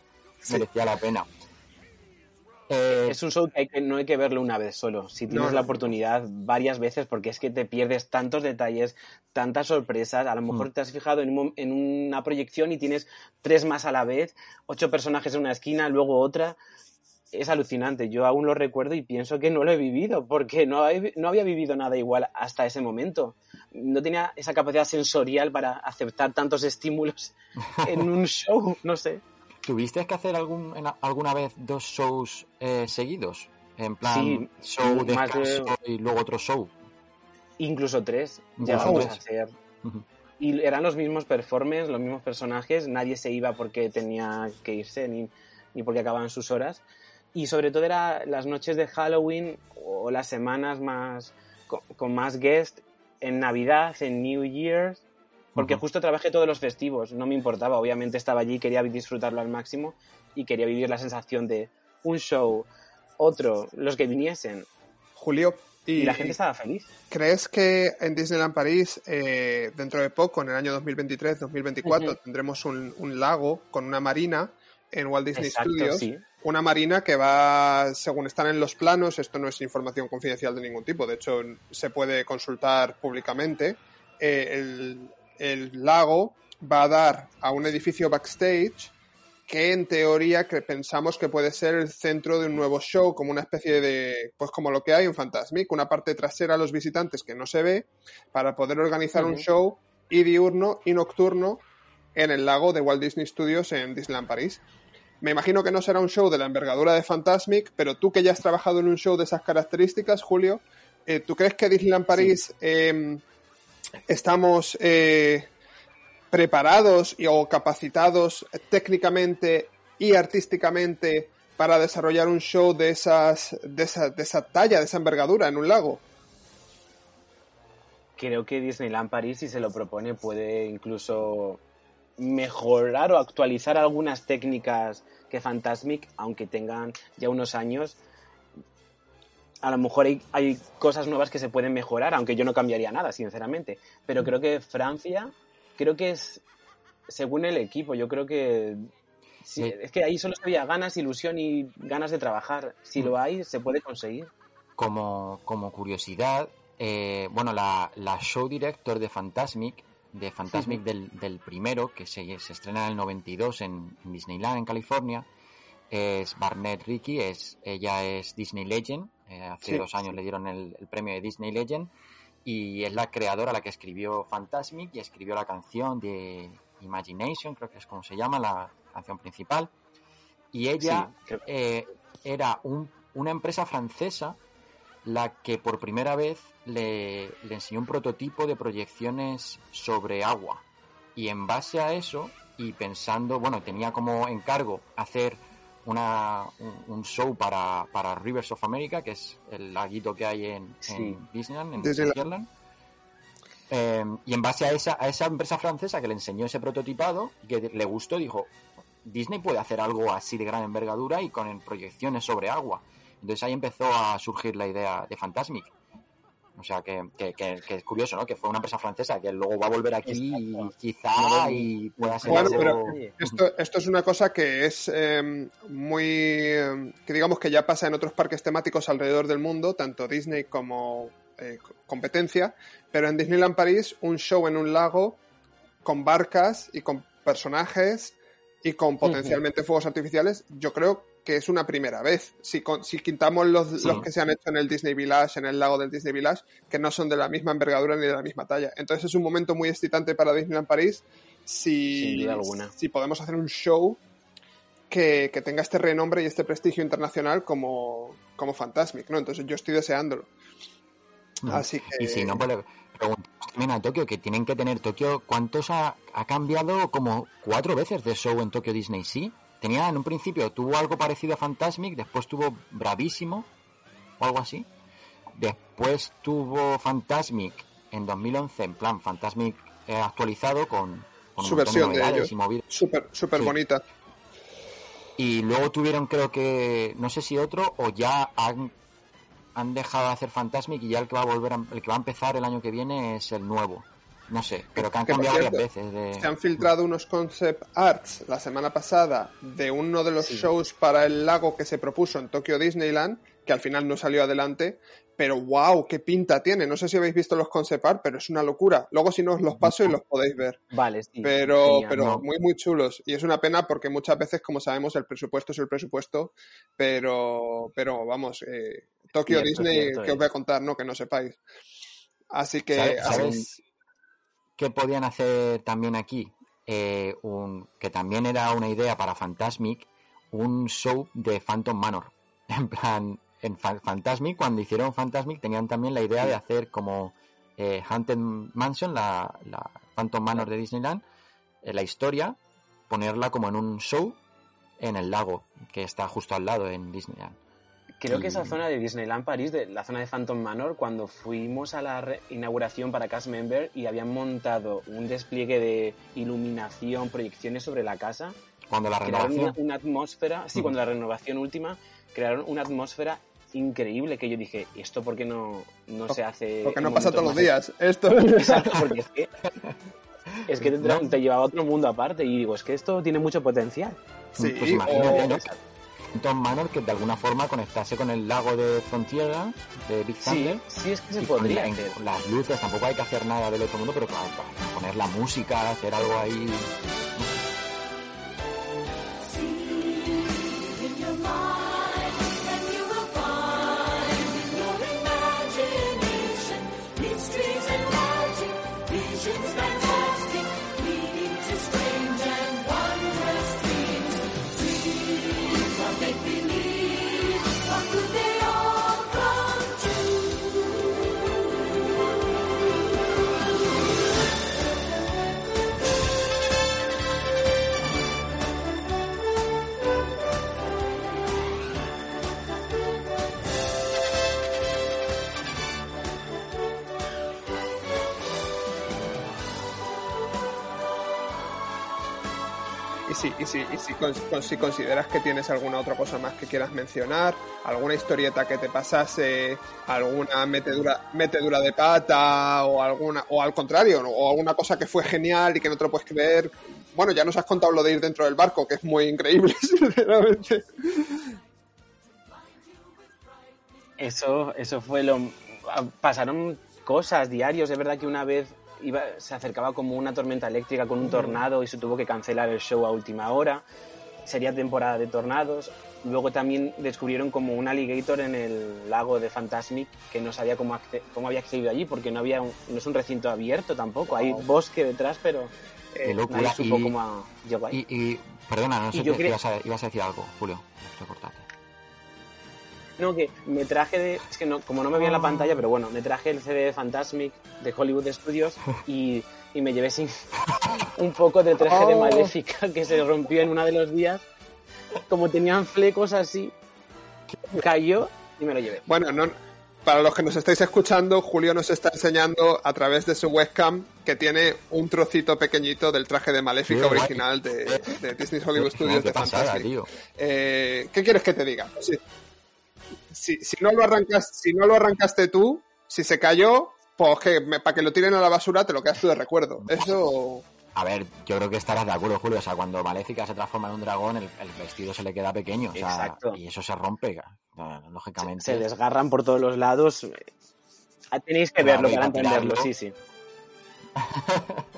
A: sí. merecía la pena.
D: Eh, es un show que, hay que, no hay que verlo una vez solo. Si tienes no, la oportunidad, varias veces, porque es que te pierdes tantos detalles, tantas sorpresas. A lo mejor mm. te has fijado en, un, en, una proyección y tienes tres más a la vez, ocho personajes en una esquina, luego otra. Es alucinante. Yo aún lo recuerdo y pienso que no lo he vivido, porque no, no había vivido nada igual hasta ese momento. No tenía esa capacidad sensorial para aceptar tantos estímulos *laughs* en un show, no sé.
A: ¿Tuviste que hacer algún, en, alguna vez dos shows eh, seguidos? En plan, sí, show, descanso de... y luego otro show.
D: Incluso tres, llegamos a hacer. Uh -huh. Y eran los mismos performances, los mismos personajes, nadie se iba porque tenía que irse ni, ni porque acababan sus horas. Y sobre todo era las noches de Halloween o las semanas más con, con más guests en Navidad, en New Year's, porque uh -huh. justo trabajé todos los festivos, no me importaba, obviamente estaba allí, quería disfrutarlo al máximo y quería vivir la sensación de un show, otro, los que viniesen.
B: Julio, y,
D: y la gente estaba feliz.
B: ¿Crees que en Disneyland París, eh, dentro de poco, en el año 2023-2024, uh -huh. tendremos un, un, lago con una marina en Walt Disney
D: Exacto,
B: Studios?
D: Sí.
B: Una marina que va, según están en los planos, esto no es información confidencial de ningún tipo, de hecho se puede consultar públicamente, eh, el, el lago va a dar a un edificio backstage que en teoría que pensamos que puede ser el centro de un nuevo show, como una especie de, pues como lo que hay en Fantasmic, una parte trasera a los visitantes que no se ve, para poder organizar uh -huh. un show y diurno y nocturno en el lago de Walt Disney Studios en Disneyland París. Me imagino que no será un show de la envergadura de Fantasmic, pero tú que ya has trabajado en un show de esas características, Julio, eh, ¿tú crees que Disneyland París sí. eh, estamos eh, preparados y, o capacitados técnicamente y artísticamente para desarrollar un show de esas de esa, de esa talla, de esa envergadura en un lago?
D: Creo que Disneyland París, si se lo propone, puede incluso mejorar o actualizar algunas técnicas que Fantasmic, aunque tengan ya unos años, a lo mejor hay, hay, cosas nuevas que se pueden mejorar, aunque yo no cambiaría nada, sinceramente. Pero creo que Francia, creo que es, según el equipo, yo creo que sí, es que ahí solo había ganas, ilusión y ganas de trabajar. Si lo hay, se puede conseguir.
A: Como, como curiosidad, eh, bueno, la, la, show director de Fantasmic, de Fantasmic sí. del, del, primero, que se, se, estrena en el 92 en, en Disneyland, en California, es Barnett Ricky, es, ella es Disney Legend, eh, hace sí, dos años le dieron el, el, premio de Disney Legend y es la creadora la que escribió Fantasmic y escribió la canción de Imagination, creo que es como se llama, la canción principal. Y ella sí, eh, era un, una empresa francesa la que por primera vez le, le enseñó un prototipo de proyecciones sobre agua. Y en base a eso, y pensando, bueno, tenía como encargo hacer una, un, un, show para, para Rivers of America, que es el laguito que hay en, sí. en Disneyland, en Disneyland. Eh, y en base a esa, a esa empresa francesa que le enseñó ese prototipado y que le gustó, dijo, Disney puede hacer algo así de gran envergadura y con proyecciones sobre agua. Entonces ahí empezó a surgir la idea de Fantasmic. O sea, que, que, que, que, es curioso, ¿no? Que fue una empresa francesa que luego va a volver aquí y quizá y pueda ser...
B: Bueno, pero esto, esto, es una cosa que es eh, muy... que digamos que ya pasa en otros parques temáticos alrededor del mundo, tanto Disney como eh, competencia, pero en Disneyland París un show en un lago con barcas y con personajes y con potencialmente uh -huh. fuegos artificiales, yo creo que es una primera vez. Si, con, si quitamos los, sí. los, que se han hecho en el Disney Village, en el lago del Disney Village, que no son de la misma envergadura ni de la misma talla. Entonces es un momento muy excitante para Disneyland París si, si podemos hacer un show que, que, tenga este renombre y este prestigio internacional como, como Fantasmic, ¿no? Entonces yo estoy deseándolo.
A: Así que... Y si no, pues le preguntamos también a Tokio, que tienen que tener Tokio. ¿Cuántos ha, ha cambiado? Como cuatro veces de show en Tokio Disney, sí. Tenía en un principio, tuvo algo parecido a Fantasmic, después tuvo Bravísimo o algo así. Después tuvo Fantasmic en 2011, en plan Fantasmic eh, actualizado con,
B: Su versión de ellos. Súper, súper
A: Sí.
B: bonita.
A: Y luego tuvieron, creo que, no sé si otro, o ya han, han dejado de hacer Fantasmic y ya el que va a volver, a- el que va a empezar el año que viene es el nuevo. No sé, pero que han
B: Que,
A: cambiado varias
B: cierto,
A: veces. De...
B: Se han filtrado unos concept arts la semana pasada de uno de los
D: Sí.
B: shows para el lago que se propuso en Tokyo Disneyland, que al final no salió adelante. Pero wow, qué pinta tiene. No sé si habéis visto los concept art, pero es una locura. Luego si no os los paso y los podéis ver.
D: Vale, sí.
B: Pero,
D: genial.
B: pero
A: no.
B: muy, muy chulos. Y es una pena porque muchas veces, como sabemos, el presupuesto es el presupuesto. Pero, pero vamos, eh, Tokyo
D: Cierto,
B: Disney,
D: cierto
B: que os voy a contar, ¿no? Que no sepáis. Así que,
A: ¿Sabes,
B: así-
A: sabes qué podían hacer también aquí? Eh, un, que también era una idea para Fantasmic, un show de Phantom Manor. *laughs* En plan, en Fa- Fantasmic, cuando hicieron Fantasmic, tenían también la idea de hacer como eh, Haunted Mansion, la, la Phantom Manor de Disneyland, eh, la historia, ponerla como en un show en el lago, que está justo al lado en Disneyland.
D: Creo que esa zona de Disneyland París, de la zona de Phantom Manor, cuando fuimos a la inauguración para cast member y habían montado un despliegue de iluminación, proyecciones sobre la casa,
A: Cuando la
D: crearon una,
A: renovación...
D: una atmósfera, sí, cuando la renovación última, crearon una atmósfera increíble que yo dije, ¿esto por qué no, no se hace?
B: porque no pasa todos los días. Esto.
D: Exacto, porque es que, *laughs* es que te, te llevaba a otro mundo aparte y digo, es que esto tiene mucho potencial.
B: Sí,
A: pues imagínate,
B: o-
A: ¿no? Phantom Manor que de alguna forma conectase con el lago de Frontiera de Big
D: Sí,
A: Thunder.
D: sí es que se podría hacer.
A: las luces, tampoco hay que hacer nada del otro mundo, pero claro, poner la música, hacer algo ahí.
B: Y si, consideras que tienes alguna otra cosa más que quieras mencionar, alguna historieta que te pasase, alguna metedura, metedura de pata, o alguna, o al contrario, o alguna cosa que fue genial y que no te lo puedes creer. Bueno, ya nos has contado lo de ir dentro del barco, que es muy increíble, *laughs* sinceramente.
D: Eso, eso fue lo. Pasaron cosas diarios. Es verdad que una vez iba, se acercaba como una tormenta eléctrica con un tornado y se tuvo que cancelar el show a última hora. Sería temporada de tornados. Luego también descubrieron como un alligator en el lago de Fantasmic que no sabía cómo, cómo había accedido allí porque no había un- no es un recinto abierto tampoco. Hay bosque detrás, pero
A: Qué
D: nadie supo
A: Y,
D: cómo llegó ahí.
A: y, y- perdona, no sé ibas, a, ibas a decir algo, Julio. Te cortaste.
D: No, que me traje de. Es que no, como no me veía en la pantalla, pero bueno, me traje el CD de Fantasmic de Hollywood Studios *laughs* y, y me llevé sin *laughs* un poco de traje de
B: Oh.
D: Maléfica que se rompió en uno de los días. Como tenían flecos así, cayó y me lo llevé.
B: Bueno, no, para los que nos estáis escuchando, Julio nos está enseñando a través de su webcam que tiene un trocito pequeñito del traje de Maléfica original de, de Disney Hollywood Studios
A: Qué
B: de
A: pasada,
B: Fantastic.
A: tío.
B: Eh, ¿Qué quieres que te diga? Si, si, si no lo arrancas, si no lo arrancaste tú, si se cayó, pues que para que lo tiren a la basura te lo quedas tú de recuerdo. Eso
A: A ver, yo creo que estarás de acuerdo, Julio. O sea, cuando Maléfica se transforma en un dragón, el, el vestido se le queda pequeño. O sea,
D: Exacto.
A: y eso se rompe, lógicamente.
D: Se desgarran por todos los lados. Tenéis que
A: Claro,
D: verlo para entenderlo, sí, sí. *laughs*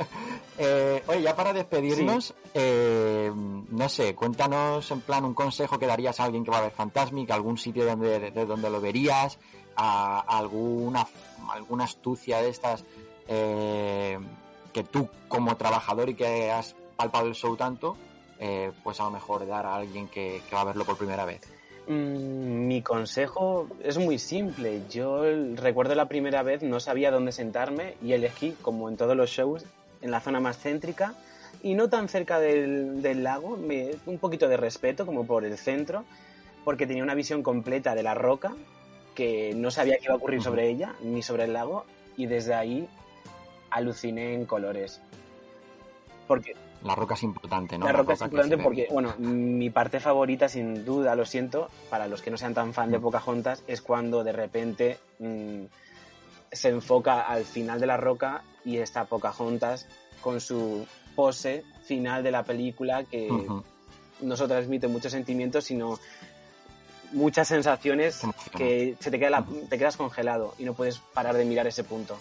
A: Eh, oye, ya para despedirnos, eh, no sé, cuéntanos en plan un consejo que darías a alguien que va a ver Fantasmic, algún sitio donde, de donde lo verías, a, alguna, alguna astucia de estas eh, que tú como trabajador y que has palpado el show tanto, eh, pues a lo mejor dar a alguien que, que va a verlo por primera vez.
D: Mm, mi consejo es muy simple. Yo recuerdo la primera vez, no sabía dónde sentarme y elegí, como en todos los shows, en la zona más céntrica y no tan cerca del, del lago, me- un poquito de respeto, como por el centro, porque tenía una visión completa de la roca que no sabía qué iba a ocurrir sobre ella ni sobre el lago y desde ahí aluciné en colores. Porque
A: La roca es importante, ¿no?
D: la roca es importante porque, bueno, mi parte favorita, sin duda, lo siento, para los que no sean tan fan de Pocahontas, es cuando de repente mm, se enfoca al final de la roca y está Pocahontas con su pose final de la película que
A: Ujú.
D: no solo transmite muchos sentimientos, sino muchas sensaciones que se te, queda la- te quedas congelado y no puedes parar de mirar ese punto.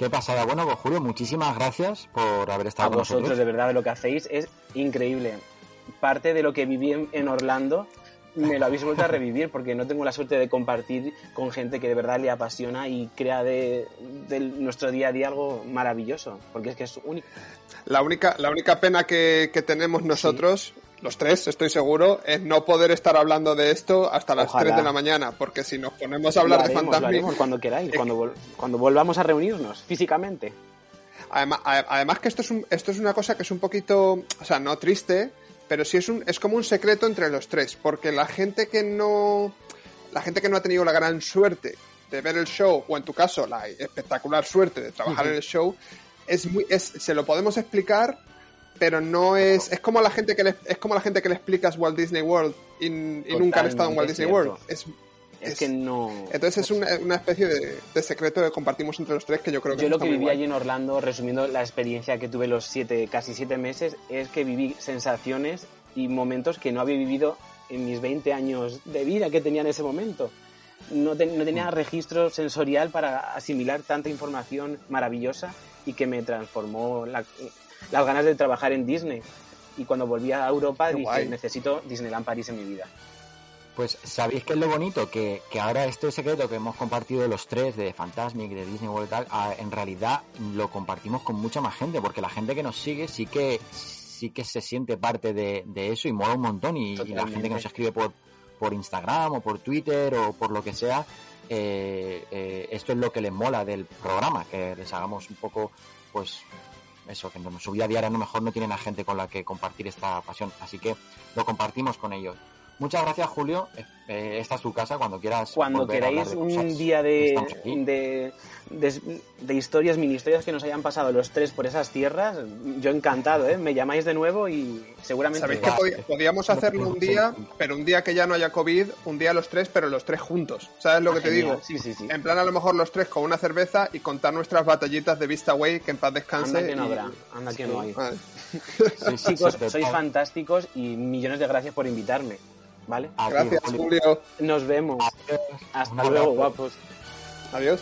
A: Qué pasada. Bueno, pues Julio, muchísimas gracias por haber estado
D: a
A: con
D: vosotros,
A: nosotros.
D: de verdad, lo que hacéis es increíble. Parte de lo que viví en, en Orlando me lo habéis vuelto a revivir porque no tengo la suerte de compartir con gente que de verdad le apasiona y crea de, de nuestro día a día algo maravilloso, porque es que es único.
B: La única, la única pena que, que tenemos nosotros, los tres, estoy seguro, es no poder estar hablando de esto hasta las
D: Ojalá.
B: 3 de la mañana, porque si nos ponemos a hablar de
D: haremos cuando queráis, cuando, vol- cuando volvamos a reunirnos físicamente.
B: Además que esto es, un- esto es una cosa que es un poquito, o sea, no triste, pero sí es, un, es como un secreto entre los tres, porque la gente que no, la gente que no ha tenido la gran suerte de ver el show, o en tu caso, la espectacular suerte de trabajar en el show, es muy, es, se lo podemos explicar, pero no es, es como la gente que le, es como la gente que le explicas Walt Disney World y, y nunca han estado en Walt Disney
D: cierto.
B: World. Es,
D: Es,
B: Es-
D: que no...
B: entonces es una, una especie de, de secreto que compartimos entre los tres que yo creo que
D: Yo lo que viví allí en Orlando, resumiendo la experiencia que tuve los siete, casi siete meses, es que viví sensaciones y momentos que no había vivido en mis 20 años de vida que tenía en ese momento. No, te- no tenía registro sensorial para asimilar tanta información maravillosa y que me transformó la- las ganas de trabajar en Disney. Y cuando volví a Europa dije, necesito Disneyland París en mi vida.
A: Pues sabéis que es lo bonito, que, que ahora este secreto que hemos compartido los tres de Fantasmic, de Disney World y tal, ah, en realidad lo compartimos con mucha más gente, porque la gente que nos sigue sí que sí que se siente parte de, de eso y mola un montón y, y la gente que nos escribe por, por Instagram o por Twitter o por lo que sea, eh, eh, esto es lo que les mola del programa, que les hagamos un poco, pues eso, que en su vida diaria a lo mejor no tienen a gente con la que compartir esta pasión, así que lo compartimos con ellos. Muchas gracias, Julio. Eh, esta es tu casa cuando quieras.
D: Cuando queráis
A: de
D: un
A: cosas,
D: día de, de, de, de historias, mini historias que nos hayan pasado los tres por esas tierras, yo encantado, ¿eh? Me llamáis de nuevo y seguramente...
B: ¿Sabéis que podíamos
A: no
B: hacerlo un día, pero un día que ya no haya COVID, un día los tres, pero los tres juntos? ¿Sabes lo que te
D: Genial.
B: digo?
D: Sí, sí, sí.
B: En plan, a lo mejor los tres con una cerveza y contar nuestras batallitas de Vista Way, que en paz descanse.
D: Anda que no
B: y-
D: habrá, anda que no hay.
B: Vale. *laughs*
A: Sí, sí,
D: Chicos, sois fantásticos y millones de gracias por invitarme,
B: Gracias,
A: Julio.
D: Nos vemos.
A: Adiós.
D: Hasta luego, guapos.
B: Adiós.